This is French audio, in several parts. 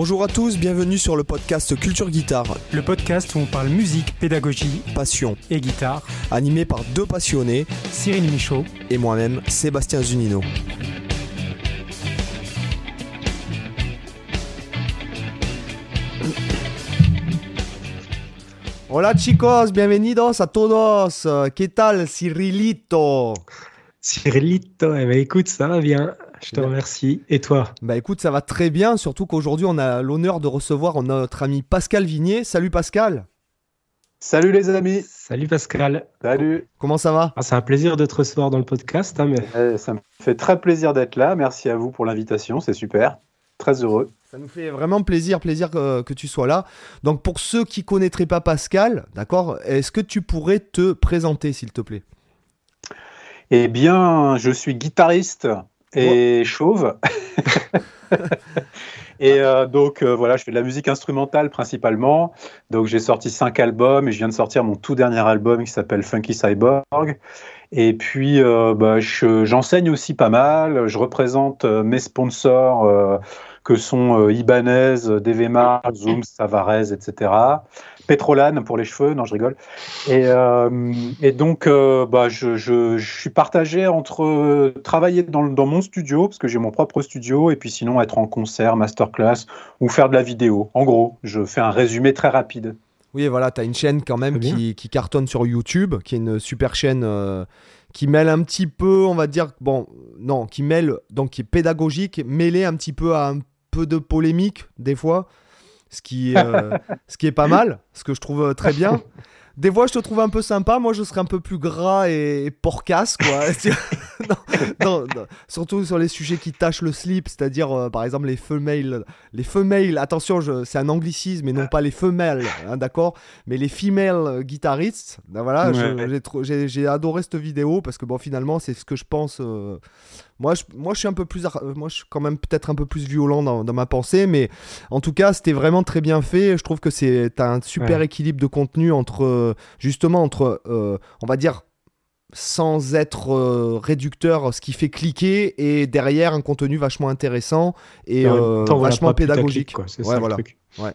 Bonjour à tous, bienvenue sur le podcast Culture Guitare. Le podcast où on parle musique, pédagogie, passion et guitare. Animé par deux passionnés, Cyril Michaud et moi-même, Sébastien Zunino. Hola chicos, bienvenidos a todos. ¿Qué tal, Cyrilito Cyrilito, eh écoute, ça va bien? Je te remercie. Et toi Bah écoute, ça va très bien, surtout qu'aujourd'hui on a l'honneur de recevoir notre ami Pascal Vignier. Salut Pascal. Salut les amis. Salut Pascal. Salut. Comment ça va ah, C'est un plaisir de te recevoir dans le podcast. Hein, mais... Eh, ça me fait très plaisir d'être là. Merci à vous pour l'invitation, c'est super. Très heureux. Ça nous fait vraiment plaisir, plaisir que, que, tu sois là. Donc pour ceux qui connaîtraient pas Pascal, d'accord, est-ce que tu pourrais te présenter s'il te plaît? Eh bien, je suis guitariste et chauve. et euh, donc euh, voilà, je fais de la musique instrumentale principalement. Donc j'ai sorti cinq albums et je viens de sortir mon tout dernier album qui s'appelle Funky Cyborg. Et puis euh, bah, j'enseigne aussi pas mal. Je représente mes sponsors que sont Ibanez, DVMar, Zoom, Savarez, etc. Pétrolane pour les cheveux, non je rigole. Et, euh, et donc euh, bah, je, je, je, suis partagé entre euh, travailler dans, dans, mon studio, parce que j'ai mon propre studio, et puis sinon être en concert, masterclass, ou faire de la vidéo. En gros, je fais un résumé très rapide. Oui, voilà, tu as une chaîne quand même qui, qui, cartonne sur YouTube, qui est une super chaîne qui mêle un petit peu, on va dire, bon, non, qui mêle, donc qui est pédagogique, mêlé un petit peu à un peu de polémique, des fois ce qui, est, euh, ce qui est pas mal, ce que je trouve euh, très bien. Des fois, je te trouve un peu sympa. Moi, je serais un peu plus gras et, porcasse, quoi. surtout sur les sujets qui tâchent le slip, c'est-à-dire, euh, par exemple, les femelles. Les femelles, attention, c'est un anglicisme et non pas les femelles, hein, d'accord? Mais les female guitaristes, ben voilà, j'ai adoré cette vidéo parce que, bon, finalement, c'est ce que je pense. Moi je, moi, je suis un peu plus, moi, je suis quand même peut-être un peu plus violent dans, dans, ma pensée, mais en tout cas, c'était vraiment très bien fait. Je trouve que c'est un super équilibre de contenu entre, justement, entre, euh, on va dire, sans être euh, réducteur, ce qui fait cliquer, et derrière un contenu vachement intéressant et euh, vachement pédagogique. C'est ça voilà. le truc. Ouais.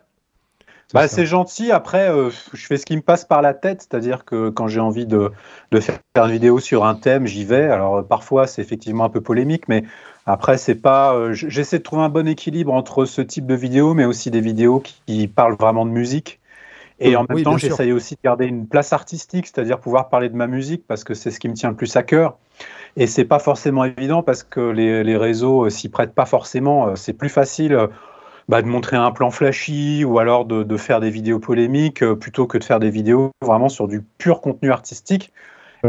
Bah, c'est gentil. Après, euh, je fais ce qui me passe par la tête, c'est-à-dire que quand j'ai envie de, de, faire une vidéo sur un thème, j'y vais. Alors parfois, c'est effectivement un peu polémique, mais après, c'est pas. Euh, j'essaie de trouver un bon équilibre entre ce type de vidéo, mais aussi des vidéos qui, parlent vraiment de musique. Et en même temps, j'essaye aussi de garder une place artistique, c'est-à-dire pouvoir parler de ma musique parce que c'est ce qui me tient le plus à cœur. Et c'est pas forcément évident parce que les, les réseaux euh, s'y prêtent pas forcément. C'est plus facile bah, de montrer un plan flashy ou alors de, de faire des vidéos polémiques euh, plutôt que de faire des vidéos vraiment sur du pur contenu artistique.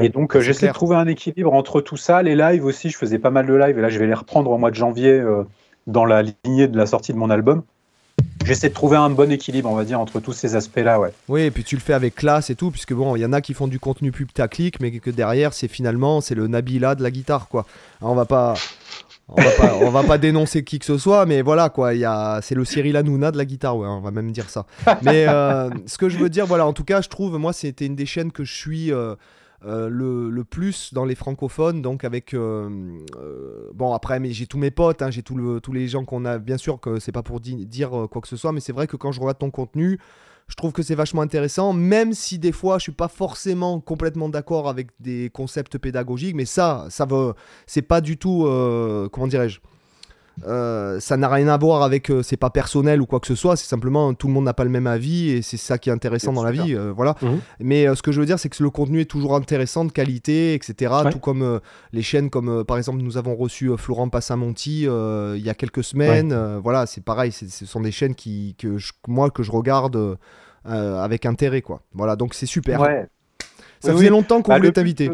et donc, euh, j'essaie de trouver un équilibre entre tout ça. Les lives aussi, je faisais pas mal de lives et là, je vais les reprendre au mois de janvier euh, dans la lignée de la sortie de mon album. J'essaie de trouver un bon équilibre, on va dire, entre tous ces aspects-là, ouais. Oui, et puis tu le fais avec classe et tout, puisque bon, il y en a qui font du contenu putaclic, mais que derrière, c'est finalement, c'est le Nabila de la guitare, quoi. Alors, on va pas, on va, pas, va pas dénoncer qui que ce soit, mais voilà quoi. c'est le Cyril Hanouna de la guitare, ouais, on va même dire ça. Mais euh, ce que je veux dire, voilà, en tout cas, je trouve, moi, c'était une des chaînes que je suis euh, euh, le, plus dans les francophones, donc avec bon après, mais j'ai tous mes potes, hein, j'ai tous les gens qu'on a. Bien sûr que c'est pas pour dire quoi que ce soit, mais c'est vrai que quand je regarde ton contenu. Je trouve que c'est vachement intéressant, même si des fois je suis pas forcément complètement d'accord avec des concepts pédagogiques, mais ça, ça veut, c'est pas du tout, euh, comment dirais-je, euh, ça n'a rien à voir avec, euh, c'est pas personnel ou quoi que ce soit, c'est simplement tout le monde n'a pas le même avis et c'est ça qui est intéressant dans la vie, voilà. Mhm. Mais ce que je veux dire, c'est que le contenu est toujours intéressant, de qualité, etc. Tout comme les chaînes, comme par exemple nous avons reçu Florent Passamonti il y a quelques semaines, voilà, c'est pareil, ce sont des chaînes qui, que moi que je regarde euh, avec intérêt, quoi. Voilà, donc c'est super. Ouais. Ça faisait longtemps qu'on bah, voulait t'inviter.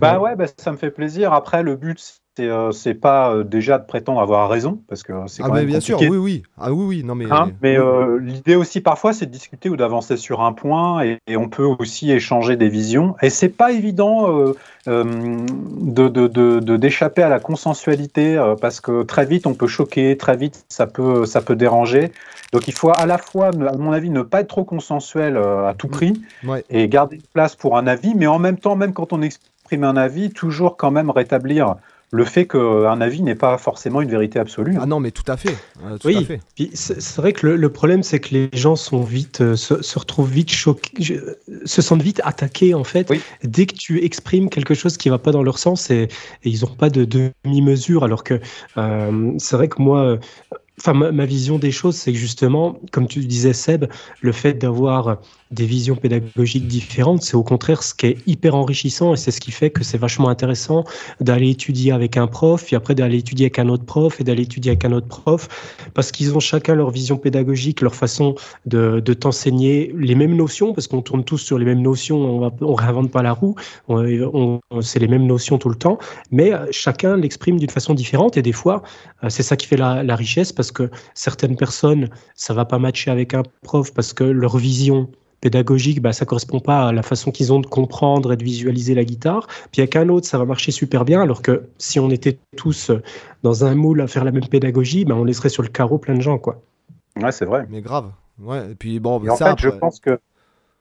Bah ouais, bah, ça me fait plaisir. Après, le but, c'est euh, pas euh, déjà de prétendre avoir raison, parce que c'est ah quand même bien sûr, oui, oui. Ah oui, oui, non mais. Hein, mais l'idée aussi parfois, c'est de discuter ou d'avancer sur un point, et, on peut aussi échanger des visions. Et c'est pas évident de d'échapper à la consensualité, parce que très vite on peut choquer, très vite ça peut ça peut déranger. Donc il faut à la fois, à mon avis, ne pas être trop consensuel euh, à tout prix et garder une place pour un avis, mais en même temps, même quand on exprime un avis, toujours quand même rétablir le fait qu'un avis n'est pas forcément une vérité absolue. Ah non, mais tout à fait. Euh, oui, c'est vrai que le, problème, c'est que les gens sont vite, euh, se, retrouvent vite choqués, se sentent vite attaqués, en fait, dès que tu exprimes quelque chose qui ne va pas dans leur sens et, ils n'ont pas de demi-mesure. Alors que euh, c'est vrai que moi, Enfin, ma, vision des choses, c'est que justement, comme tu disais, Seb, le fait d'avoir des visions pédagogiques différentes, c'est au contraire ce qui est hyper enrichissant et c'est ce qui fait que c'est vachement intéressant d'aller étudier avec un prof, puis après d'aller étudier avec un autre prof et d'aller étudier avec un autre prof, parce qu'ils ont chacun leur vision pédagogique, leur façon de, t'enseigner les mêmes notions, parce qu'on tourne tous sur les mêmes notions, on, ne réinvente pas la roue, on, c'est les mêmes notions tout le temps, mais chacun l'exprime d'une façon différente et des fois, c'est ça qui fait la, la richesse parce que certaines personnes, ça va pas matcher avec un prof parce que leur vision pédagogique, bah, ça correspond pas à la façon qu'ils ont de comprendre et de visualiser la guitare. Puis avec un autre, ça va marcher super bien, alors que si on était tous dans un moule à faire la même pédagogie, bah, on laisserait sur le carreau plein de gens, quoi. Ouais, c'est vrai. Mais grave. Ouais. Et puis bon, en fait, je pense que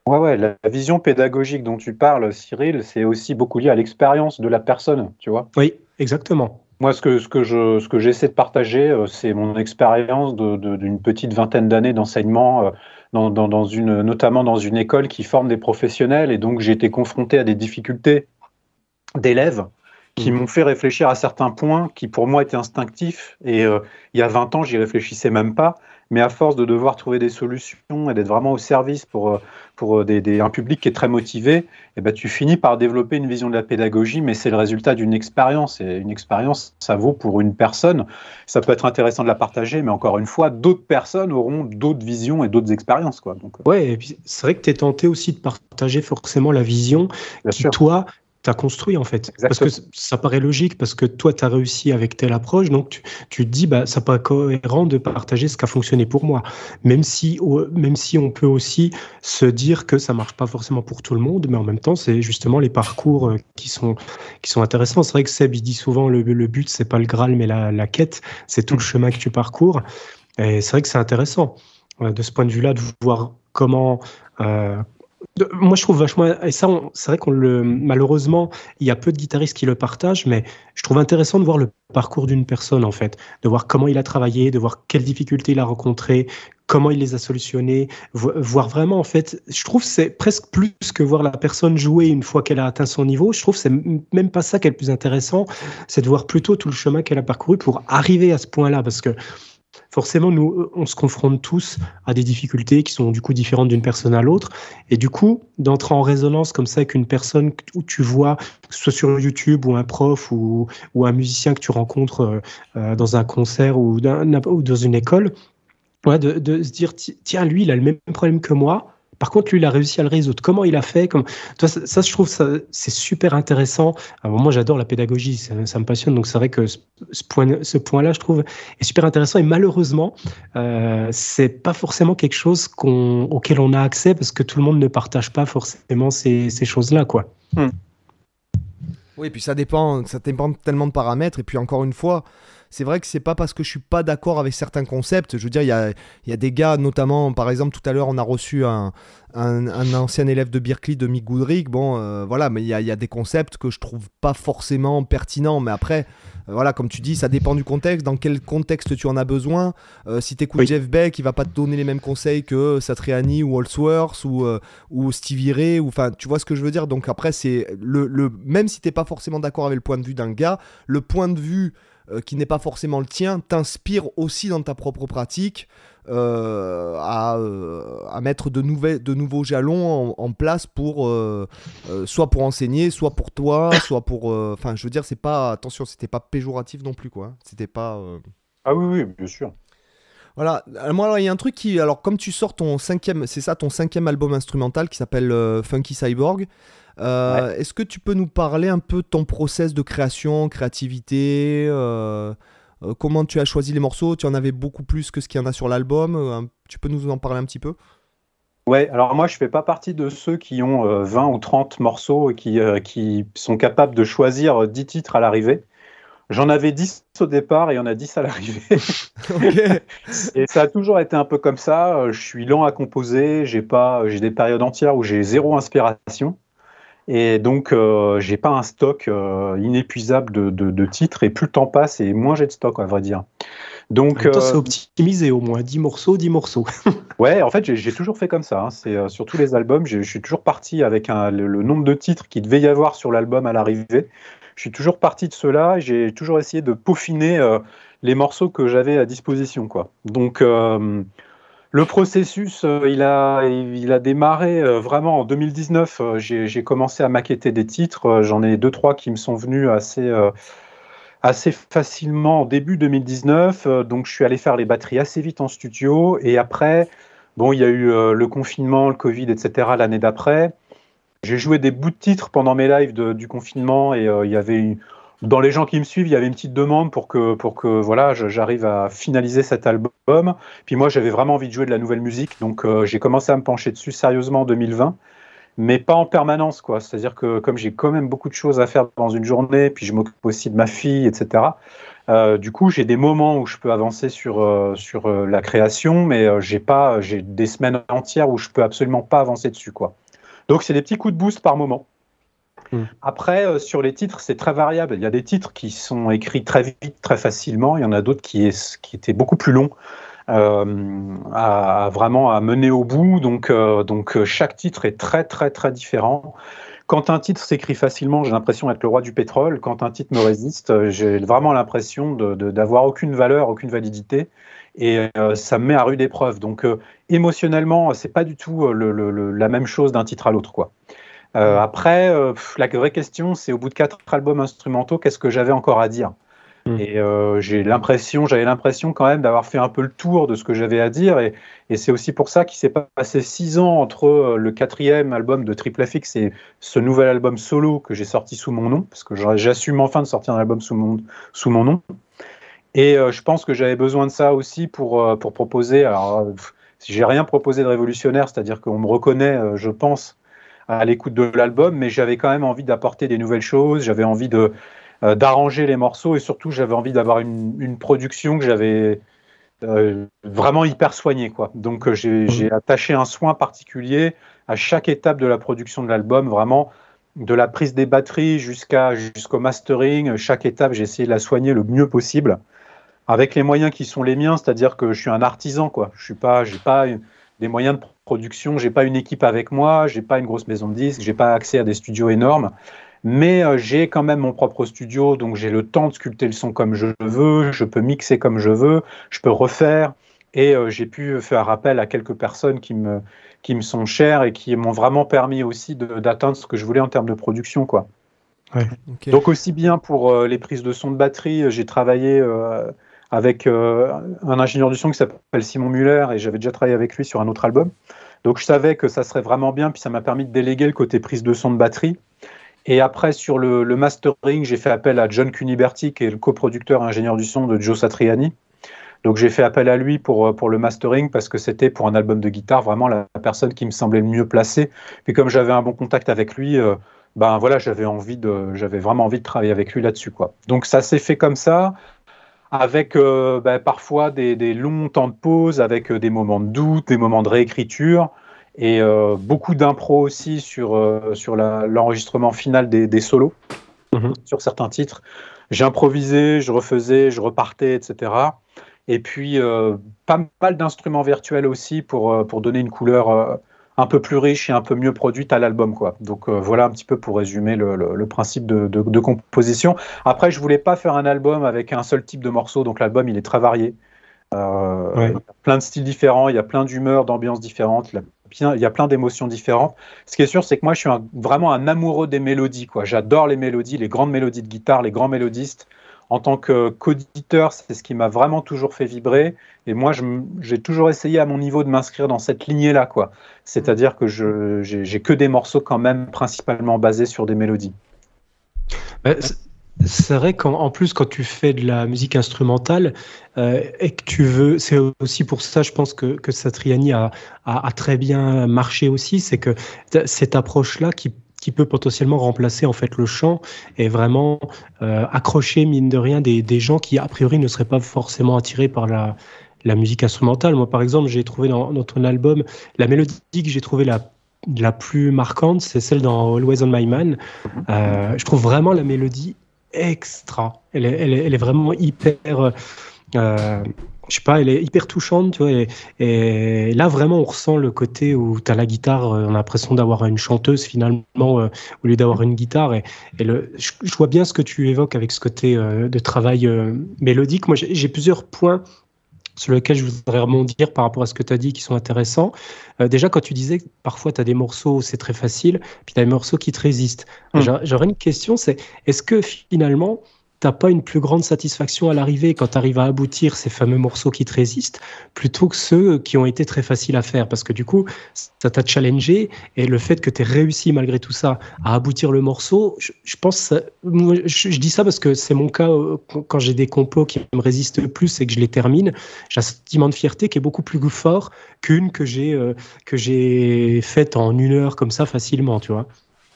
ouais, ouais, la vision pédagogique dont tu parles, Cyril, c'est aussi beaucoup lié à l'expérience de la personne, tu vois. Oui, exactement. Moi, ce que, ce que, je, ce que j'essaie de partager, euh, c'est mon expérience d'une petite vingtaine d'années d'enseignement, euh, dans, dans, une, notamment dans une école qui forme des professionnels. Et donc, j'ai été confronté à des difficultés d'élèves qui mmh. m'ont fait réfléchir à certains points qui, pour moi, étaient instinctifs. Et euh, il y a 20 ans, j'y réfléchissais même pas mais à force de devoir trouver des solutions et d'être vraiment au service pour, pour euh, des, un public qui est très motivé, eh ben, tu finis par développer une vision de la pédagogie, mais c'est le résultat d'une expérience. Et une expérience, ça vaut pour une personne. Ça peut être intéressant de la partager, mais encore une fois, d'autres personnes auront d'autres visions et d'autres expériences. Quoi. Donc, euh. ouais, et puis c'est vrai que tu es tenté aussi de partager forcément la vision qui, toi, tu construit en fait. Parce que ça paraît logique, parce que toi, tu as réussi avec telle approche, donc tu, tu te dis, bah, ça paraît cohérent de partager ce qui a fonctionné pour moi. Même si, même si on peut aussi se dire que ça marche pas forcément pour tout le monde, mais en même temps, c'est justement les parcours euh, qui sont, qui sont intéressants. C'est vrai que Seb, il dit souvent, le, le but, c'est pas le Graal, mais la, la quête, c'est tout le chemin que tu parcours. Et c'est vrai que c'est intéressant euh, de ce point de vue-là, de voir comment, euh, moi, je trouve vachement. Et ça, c'est vrai qu'on le. Malheureusement, il y a peu de guitaristes qui le partagent, mais je trouve intéressant de voir le parcours d'une personne, en fait. De voir comment il a travaillé, de voir quelles difficultés il a rencontrées, comment il les a solutionnées. Voir vraiment, en fait. Je trouve c'est presque plus que voir la personne jouer une fois qu'elle a atteint son niveau. Je trouve c'est même pas ça qui est le plus intéressant. C'est de voir plutôt tout le chemin qu'elle a parcouru pour arriver à ce point-là. Parce que forcément, nous, euh, on se confronte tous à des difficultés qui sont du coup différentes d'une personne à l'autre. Et du coup, d'entrer en résonance comme ça avec une personne où tu vois, que ce soit sur YouTube ou un prof ou, un musicien que tu rencontres euh, euh, dans un concert ou, dans une école, de, de, se dire, tiens, lui, il a le même problème que moi. Par contre, lui, il a réussi à le résoudre. Comment il a fait Comme... Toi, ça, je trouve ça c'est super intéressant. Alors, moi, j'adore la pédagogie, ça, me passionne. Donc, c'est vrai que ce, point, ce point-là, je trouve, est super intéressant. Et malheureusement, euh, c'est pas forcément quelque chose auquel on a accès parce que tout le monde ne partage pas forcément ces, ces choses-là, quoi. Hmm. Oui, et puis ça dépend, ça dépend tellement de paramètres. Et puis encore une fois, c'est vrai que c'est pas parce que je suis pas d'accord avec certains concepts. Je veux dire, il y a, y a, des gars, notamment, par exemple, tout à l'heure, on a reçu un, un, ancien élève de Berkeley, de Mick Goodrick. Bon, euh, voilà, mais il y a, y a, des concepts que je trouve pas forcément pertinents. Mais après, euh, voilà, comme tu dis, ça dépend du contexte. Dans quel contexte tu en as besoin? Euh, Si tu écoutes Jeff Beck, il va pas te donner les mêmes conseils que Satriani ou Holsworth ou, ou Stevie Ray. Enfin, tu vois ce que je veux dire? Donc après, c'est le, le, même si t'es pas forcément d'accord avec le point de vue d'un gars, le point de vue euh, qui n'est pas forcément le tien t'inspire aussi dans ta propre pratique euh, à, euh, à, mettre de, nouvelles, de nouveaux jalons en, place pour soit pour enseigner, soit pour toi, soit pour. Enfin, je veux dire, c'est pas attention, c'était pas péjoratif non plus quoi. Hein. C'était pas. Ah oui, oui, bien sûr. Voilà, moi il y a un truc qui, alors comme tu sors ton cinquième, c'est ça ton cinquième album instrumental qui s'appelle Funky Cyborg, euh, est-ce que tu peux nous parler un peu de ton process de création, créativité euh, euh, Comment tu as choisi les morceaux? Tu en avais beaucoup plus que ce qu'il y en a sur l'album. tu peux nous en parler un petit peu? Ouais, alors moi je fais pas partie de ceux qui ont 20 ou 30 morceaux et qui, qui sont capables de choisir 10 titres à l'arrivée. J'en avais 10 au départ et il y en a 10 à l'arrivée. et ça a toujours été un peu comme ça. Je suis lent à composer, j'ai pas, j'ai des périodes entières où j'ai zéro inspiration. Et donc, euh, j'ai pas un stock euh, inépuisable de, de, titres, et plus le temps passe, et moins j'ai de stock, à vrai dire. Donc, euh, c'est optimisé au moins, 10 morceaux, 10 morceaux. ouais, en fait, j'ai toujours fait comme ça. Hein. C'est euh, sur tous les albums, je suis toujours parti avec un, le, nombre de titres qu'il devait y avoir sur l'album à l'arrivée. Je suis toujours parti de cela, j'ai toujours essayé de peaufiner les morceaux que j'avais à disposition, quoi. Donc, le processus, euh, il, a, il a démarré euh, vraiment en 2019. Euh, j'ai commencé à maqueter des titres. J'en ai deux, trois qui me sont venus assez, assez facilement en début 2019. Donc, je suis allé faire les batteries assez vite en studio. Et après, bon, il y a eu le confinement, le Covid, etc. l'année d'après. J'ai joué des bouts de titres pendant mes lives du confinement et il y avait une dans les gens qui me suivent, il y avait une petite demande pour que, pour que voilà, j'arrive à finaliser cet album. Puis moi, j'avais vraiment envie de jouer de la nouvelle musique, donc euh, j'ai commencé à me pencher dessus sérieusement en 2020, mais pas en permanence, quoi. C'est-à-dire que comme j'ai quand même beaucoup de choses à faire dans une journée, puis je m'occupe aussi de ma fille, etc. Euh, du coup, j'ai des moments où je peux avancer sur, euh, sur la création, mais j'ai pas, j'ai des semaines entières où je peux absolument pas avancer dessus, quoi. Donc c'est des petits coups de boost par moment. Mm. Après, euh, sur les titres, c'est très variable. Il y a des titres qui sont écrits très vite, très facilement. Il y en a d'autres qui, qui étaient beaucoup plus longs. Euh, à, vraiment à mener au bout. Donc, euh, donc chaque titre est très très très différent. Quand un titre s'écrit facilement, j'ai l'impression d'être le roi du pétrole. Quand un titre me résiste, j'ai vraiment l'impression d'avoir aucune valeur, aucune validité. Et ça me met à rude épreuve. Donc émotionnellement, c'est pas du tout la même chose d'un titre à l'autre, quoi. Euh, après, euh, la vraie question, c'est au bout de quatre albums instrumentaux, qu'est-ce que j'avais encore à dire hmm. Et euh, j'ai l'impression, j'avais l'impression quand même d'avoir fait un peu le tour de ce que j'avais à dire, et, c'est aussi pour ça qu'il s'est passé six ans entre le quatrième album de Triple FX et ce nouvel album solo que j'ai sorti sous mon nom, parce que j'assume enfin de sortir un album sous mon, sous mon nom. Et je pense que j'avais besoin de ça aussi pour, pour proposer. Alors, si j'ai rien proposé de révolutionnaire, c'est-à-dire qu'on me reconnaît, je pense, à l'écoute de l'album, mais j'avais quand même envie d'apporter des nouvelles choses, j'avais envie de euh, d'arranger les morceaux et surtout j'avais envie d'avoir une, une, production que j'avais euh, vraiment hyper soignée quoi. Donc euh, j'ai mmh. attaché un soin particulier à chaque étape de la production de l'album, vraiment de la prise des batteries jusqu'à jusqu'au mastering, chaque étape j'ai essayé de la soigner le mieux possible avec les moyens qui sont les miens, c'est-à-dire que je suis un artisan quoi. Je suis pas j'ai pas des moyens de production. J'ai pas une équipe avec moi, j'ai pas une grosse maison de disques, j'ai pas accès à des studios énormes, mais euh, j'ai quand même mon propre studio, donc j'ai le temps de sculpter le son comme je veux, je peux mixer comme je veux, je peux refaire, et euh, j'ai pu faire appel à quelques personnes qui me qui me sont chères et qui m'ont vraiment permis aussi d'atteindre ce que je voulais en termes de production, quoi. Donc aussi bien pour euh, les prises de son de batterie, j'ai travaillé avec euh, un ingénieur du son qui s'appelle Simon Muller et j'avais déjà travaillé avec lui sur un autre album. Donc je savais que ça serait vraiment bien, puis ça m'a permis de déléguer le côté prise de son de batterie. Et après, sur le, mastering, j'ai fait appel à John Cuniberti, qui est le coproducteur et ingénieur du son de Joe Satriani. Donc j'ai fait appel à lui pour, pour le mastering parce que c'était pour un album de guitare vraiment la personne qui me semblait le mieux placée. Puis comme j'avais un bon contact avec lui, euh, ben voilà, j'avais vraiment envie de travailler avec lui là-dessus. Donc ça s'est fait comme ça avec euh, bah, parfois des, longs temps de pause, avec euh, des moments de doute, des moments de réécriture, et euh, beaucoup d'impro aussi sur, sur l'enregistrement final des, solos, mhm. sur certains titres. J'improvisais, je refaisais, je repartais, etc. Et puis, pas mal d'instruments virtuels aussi pour, pour donner une couleur un peu plus riche et un peu mieux produite à l'album. quoi. Donc euh, voilà un petit peu pour résumer le, principe de, composition. Après, je voulais pas faire un album avec un seul type de morceau, donc l'album il est très varié. Euh, il y a plein de styles différents, il y a plein d'humeurs, d'ambiances différentes, il y a plein d'émotions différentes. Ce qui est sûr, c'est que moi, je suis vraiment un amoureux des mélodies. J'adore les mélodies, les grandes mélodies de guitare, les grands mélodistes en tant qu'auditeur, c'est ce qui m'a vraiment toujours fait vibrer. Et moi, j'ai toujours essayé à mon niveau de m'inscrire dans cette lignée-là, quoi. C'est-à-dire que je j'ai que des morceaux quand même principalement basés sur des mélodies. Bah, c'est vrai qu'en plus, quand tu fais de la musique instrumentale euh, et que tu veux, c'est aussi pour ça, je pense que, Satriani a, a, a très bien marché aussi, c'est que cette approche-là qui qui peut potentiellement remplacer en fait le chant et vraiment euh, accrocher mine de rien des, des, gens qui a priori ne seraient pas forcément attirés par la, la musique instrumentale. Moi par exemple j'ai trouvé dans, dans, ton album la mélodie que j'ai trouvé la la plus marquante, c'est celle dans Always on My Man. Euh, je trouve vraiment la mélodie extra. Elle est, elle elle est vraiment hyper. Euh, je sais pas, elle est hyper touchante, tu vois. Et, là, vraiment, on ressent le côté où tu as la guitare, on a l'impression d'avoir une chanteuse finalement, au lieu d'avoir une guitare. Et, le, je, vois bien ce que tu évoques avec ce côté de travail mélodique. Moi, j'ai plusieurs points sur lequel je voudrais rebondir par rapport à ce que tu as dit qui sont intéressants. Euh, déjà, quand tu disais que parfois tu as des morceaux, c'est très facile, puis tu as des morceaux qui te résistent. Mmh. J'aurais une question, c'est est-ce que finalement, t'as pas une plus grande satisfaction à l'arrivée quand tu arrives à aboutir ces fameux morceaux qui te résistent plutôt que ceux qui ont été très faciles à faire. Parce que du coup ça t'a challengé et le fait que tu aies réussi malgré tout ça à aboutir le morceau je, pense je, dis ça parce que c'est mon cas euh, quand j'ai des compos qui me résistent le plus et que je les termine j'ai un sentiment de fierté qui est beaucoup plus fort qu'une que j'ai euh, que j'ai faite en une heure comme ça facilement tu vois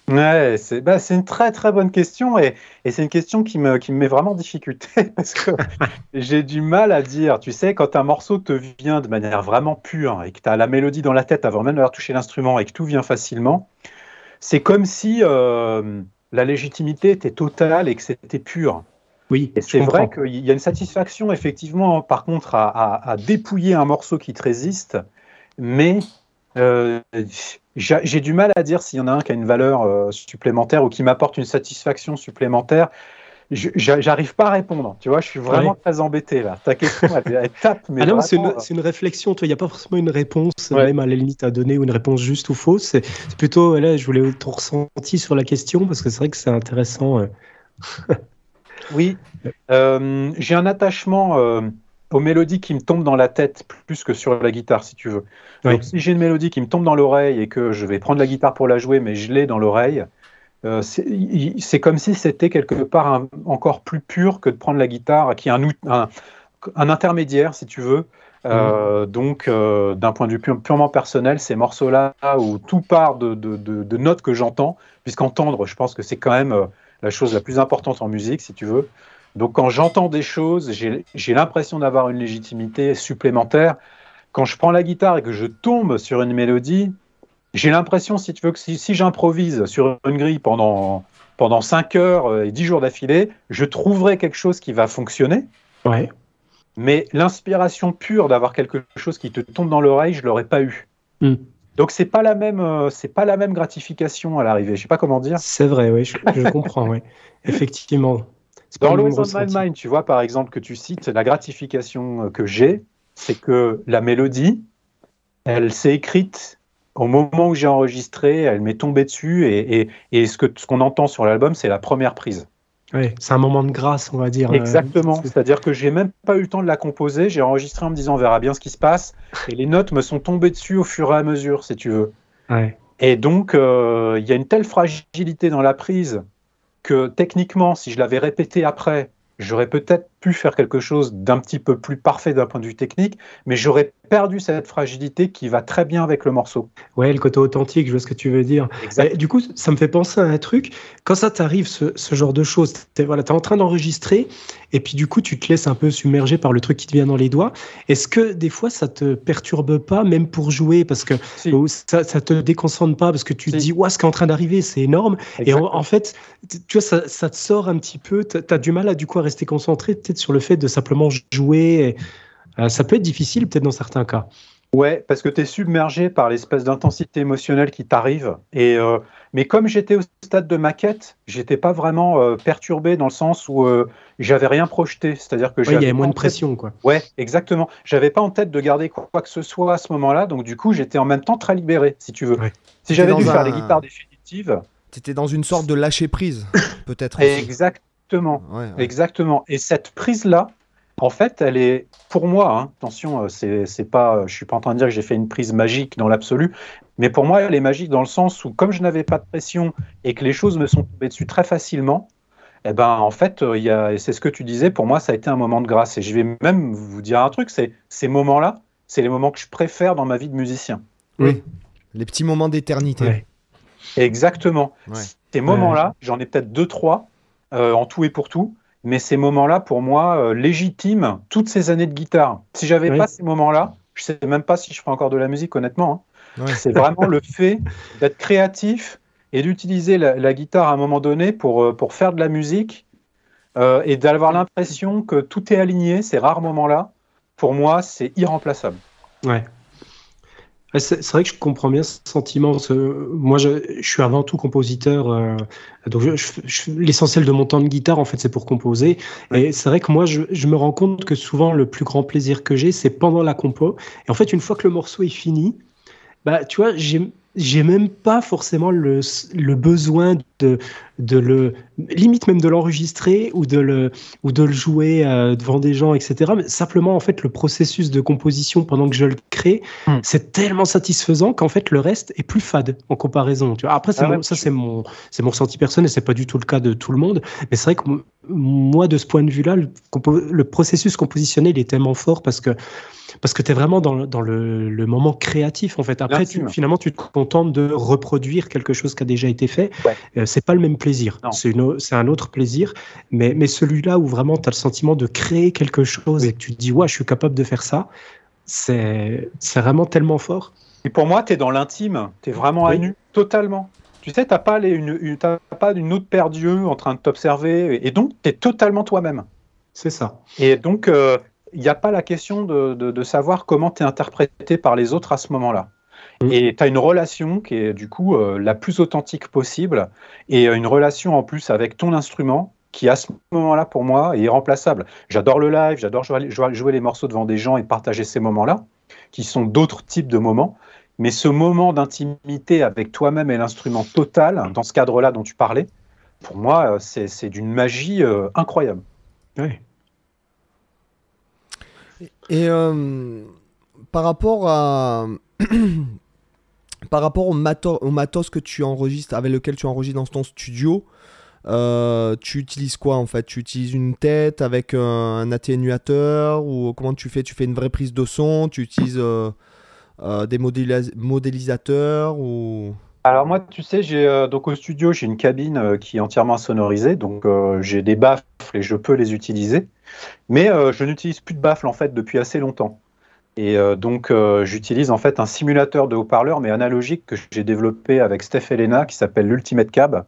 Ouais, c'est bah, une très très bonne question et, et c'est une question qui me, qui me met vraiment en difficulté parce que j'ai du mal à dire, tu sais, quand un morceau te vient de manière vraiment pure et que tu as la mélodie dans la tête avant même d'avoir touché l'instrument et que tout vient facilement, c'est comme si euh, la légitimité était totale et que c'était pur. Oui, c'est vrai qu'il y a une satisfaction effectivement par contre à, à, à, dépouiller un morceau qui te résiste, mais euh, j'ai du mal à dire s'il y en a un qui a une valeur euh, supplémentaire ou qui m'apporte une satisfaction supplémentaire. J'arrive pas à répondre, tu vois, je suis vraiment très embêté là. Ta question, elle, tape, mais. Ah c'est une, une, réflexion, il n'y a pas forcément une réponse, même à la limite à donner ou une réponse juste ou fausse. C'est plutôt, là, je voulais ton ressenti sur la question parce que c'est vrai que c'est intéressant. Euh. oui, j'ai un attachement aux mélodies qui me tombent dans la tête plus que sur la guitare, si tu veux. Donc, si j'ai une mélodie qui me tombe dans l'oreille et que je vais prendre la guitare pour la jouer, mais je l'ai dans l'oreille, euh, c'est comme si c'était quelque part encore plus pur que de prendre la guitare, qui est un, un, un intermédiaire, si tu veux. Euh, mmh. donc, euh, d'un point de vue purement personnel, ces morceaux-là où tout part de, de, de notes que j'entends, puisqu'entendre, je pense que c'est quand même la chose la plus importante en musique, si tu veux. Donc quand j'entends des choses, j'ai l'impression d'avoir une légitimité supplémentaire. Quand je prends la guitare et que je tombe sur une mélodie, j'ai l'impression, si tu veux, que si, j'improvise sur une grille pendant, pendant 5 heures et 10 jours d'affilée, je trouverai quelque chose qui va fonctionner. Ouais. Mais l'inspiration pure d'avoir quelque chose qui te tombe dans l'oreille, je l'aurais pas eu. Hmm. Donc c'est pas la même, euh, c'est pas la même gratification à l'arrivée. Je sais pas comment dire. C'est vrai, oui, je, je comprends, oui, effectivement. Dans Always on My Mind, tu vois par exemple que tu cites la gratification euh, que j'ai, c'est que la mélodie, elle s'est écrite au moment où j'ai enregistré, elle m'est tombée dessus et, et, ce qu'on ce qu'on entend sur l'album, c'est la première prise. Oui, c'est un moment de grâce, on va dire. Euh, Exactement. C'est-à-dire que j'ai même pas eu le temps de la composer. J'ai enregistré en me disant on verra bien ce qui se passe. Et les notes me sont tombées dessus au fur et à mesure, si tu veux. Ouais. Et donc, euh, il y a une telle fragilité dans la prise que techniquement, si je l'avais répété après, j'aurais peut-être pu faire quelque chose d'un petit peu plus parfait d'un point de vue technique, mais j'aurais perdu cette fragilité qui va très bien avec le morceau. Ouais, le côté authentique, je vois ce que tu veux dire. du coup, ça me fait penser à un truc. Quand ça t'arrive, ce, genre de choses, tu es, voilà, es en train d'enregistrer, et puis du coup, tu te laisses un peu submerger par le truc qui te vient dans les doigts. Est-ce que des fois, ça te perturbe pas, même pour jouer, parce que ça, ça te déconcentre pas, parce que tu te dis, ouais, ce qui est en train d'arriver, c'est énorme. Et en, fait, tu vois, ça, ça, te sort un petit peu, tu as, du mal à du coup à rester concentré, peut-être sur le fait de simplement jouer. Euh, ça peut être difficile peut-être dans certains cas. Ouais, parce que tu es submergé par l'espèce d'intensité émotionnelle qui t'arrive. Et euh, mais comme j'étais au stade de maquette, j'étais pas vraiment euh, perturbé dans le sens où j'avais rien projeté. C'est-à-dire que il y avait moins de pression, quoi. Ouais, exactement. J'avais pas en tête de garder quoi, que ce soit à ce moment-là, donc du coup j'étais en même temps très libéré, si tu veux. Si j'avais dû faire les guitares définitives, étais dans une sorte de lâcher prise, peut-être. Exactement, exactement. Et cette prise là, en fait, elle est, pour moi, hein, attention, euh, c'est, c'est pas, je suis pas en train de dire que j'ai fait une prise magique dans l'absolu, mais pour moi, elle est magique dans le sens où, comme je n'avais pas de pression et que les choses me sont tombées dessus très facilement, eh ben, en fait, euh, il y a, et c'est ce que tu disais, pour moi, ça a été un moment de grâce. Et je vais même vous dire un truc, c'est ces moments-là, c'est les moments que je préfère dans ma vie de musicien. Oui, les petits moments d'éternité. Exactement. Ces moments-là, j'en ai peut-être deux, trois, euh, en tout et pour tout mais ces moments-là, pour moi, euh, légitiment toutes ces années de guitare. Si j'avais pas ces moments-là, je sais même pas si je ferais encore de la musique, honnêtement. Hein. C'est vraiment le fait d'être créatif et d'utiliser la, guitare à un moment donné pour, euh, pour faire de la musique euh, et d'avoir l'impression que tout est aligné, ces rares moments-là. Pour moi, c'est irremplaçable. Ouais. C'est vrai que je comprends bien ce sentiment. moi, je, suis avant tout compositeur. Euh, donc, l'essentiel de mon temps de guitare, en fait, c'est pour composer. Et c'est vrai que moi, je, je, me rends compte que souvent, le plus grand plaisir que j'ai, c'est pendant la compo. Et en fait, une fois que le morceau est fini, bah, tu vois, j'ai j'ai même pas forcément le, le besoin de, de le limite même de l'enregistrer ou de le ou de le jouer euh, devant des gens etc mais simplement en fait le processus de composition pendant que je le crée hmm. c'est tellement satisfaisant qu'en fait le reste est plus fade en comparaison tu vois après ah ça c'est mon c'est mon ressenti personnel c'est pas du tout le cas de tout le monde mais c'est vrai que moi de ce point de vue là le, le processus compositionnel est tellement fort parce que parce que tu es vraiment dans, dans le, le, moment créatif en fait. Après, tu, finalement, tu te contentes de reproduire quelque chose qui a déjà été fait. Euh, c'est pas le même plaisir. C'est un autre plaisir. Mais, mais celui-là où vraiment tu as le sentiment de créer quelque chose et que tu te dis, ouais, je suis capable de faire ça, c'est vraiment tellement fort. Et pour moi, tu es dans l'intime. Tu es vraiment à nu, totalement. Tu sais, tu n'as pas, une, une, pas une autre paire d'yeux en train de t'observer. Et donc, tu es totalement toi-même. C'est ça. Et donc, euh, il n'y a pas la question de, savoir comment tu es interprété par les autres à ce moment-là. Mm. Et tu as une relation qui est du coup euh, la plus authentique possible et euh, une relation en plus avec ton instrument qui à ce moment-là pour moi est irremplaçable. J'adore le live, j'adore jouer, jouer, les morceaux devant des gens et partager ces moments-là, qui sont d'autres types de moments. Mais ce moment d'intimité avec toi-même et l'instrument total, dans ce cadre-là dont tu parlais, pour moi, euh, c'est d'une magie incroyable. Oui. Et euh, par rapport à. par rapport au, matos que tu enregistres, avec lequel tu enregistres dans ton studio, euh, tu utilises quoi en fait? Tu utilises une tête avec un, atténuateur ou comment tu fais? Tu fais une vraie prise de son? Tu utilises euh, des modélisateurs ou? Alors moi, tu sais, j'ai donc au studio, j'ai une cabine qui est entièrement sonorisée, donc j'ai des baffles et je peux les utiliser. Mais euh, je n'utilise plus de baffle en fait depuis assez longtemps. Et euh, donc euh, j'utilise en fait un simulateur de haut-parleur mais analogique que j'ai développé avec Steph Elena qui s'appelle l'Ultimate Cab.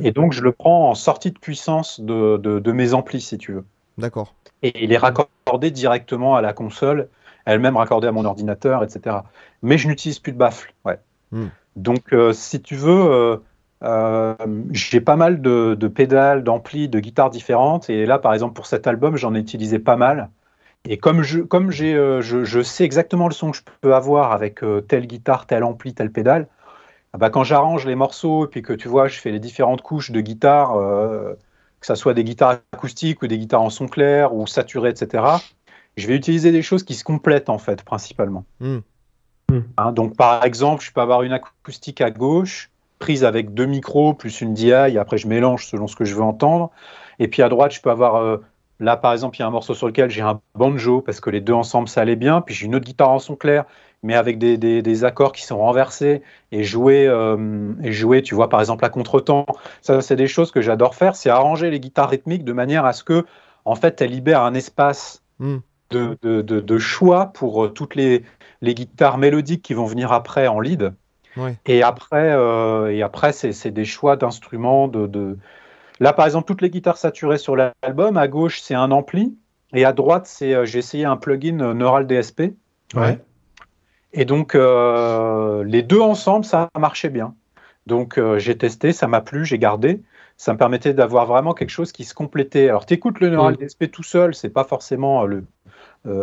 Et donc je le prends en sortie de puissance de, mes amplis si tu veux. D'accord. Et il est raccordé directement à la console, elle-même raccordée à mon ordinateur, etc. Mais je n'utilise plus de baffle. Ouais. Hmm. Donc si tu veux euh, j'ai pas mal de, pédales, d'amplis, de guitares différentes. Et là, par exemple, pour cet album, j'en ai utilisé pas mal. Et comme, je, comme j'ai, euh, je, sais exactement le son que je peux avoir avec euh, telle guitare, tel ampli, telle pédale, ah bah, quand j'arrange les morceaux et puis que tu vois, je fais les différentes couches de guitare, que ce soit des guitares acoustiques ou des guitares en son clair ou saturées, etc., je vais utiliser des choses qui se complètent en fait, principalement. Hmm. Hein, donc, par exemple, je peux avoir une acoustique à gauche prise avec deux micros plus une DI, et après je mélange selon ce que je veux entendre. Et puis à droite, je peux avoir, euh, là par exemple, il y a un morceau sur lequel j'ai un banjo, parce que les deux ensemble, ça allait bien. Puis j'ai une autre guitare en son clair, mais avec des, des, accords qui sont renversés, et jouer, euh, et jouer, tu vois, par exemple, à contre-temps. Ça, c'est des choses que j'adore faire, c'est arranger les guitares rythmiques de manière à ce que, en fait, elles libèrent un espace hmm. de, de, de, choix pour euh, toutes les, les guitares mélodiques qui vont venir après en lead. Et après, euh, et après c'est des choix d'instruments. De, Là, par exemple, toutes les guitares saturées sur l'album, à gauche, c'est un ampli. Et à droite, c'est euh, j'ai essayé un plugin euh, Neural DSP. Ouais. Et donc, les deux ensemble, ça marchait bien. Donc, j'ai testé, ça m'a plu, j'ai gardé. Ça me permettait d'avoir vraiment quelque chose qui se complétait. Alors, tu écoutes le Neural DSP tout seul, c'est pas forcément le,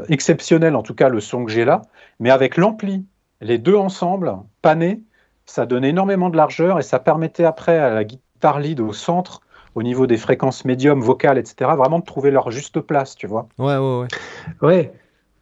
exceptionnel, en tout cas, le son que j'ai là. Mais avec l'ampli les deux ensemble, panés, ça donnait énormément de largeur et ça permettait après à la guitare lead au centre, au niveau des fréquences médium, vocales, etc., vraiment de trouver leur juste place, tu vois. Ouais, ouais, ouais. Ouais,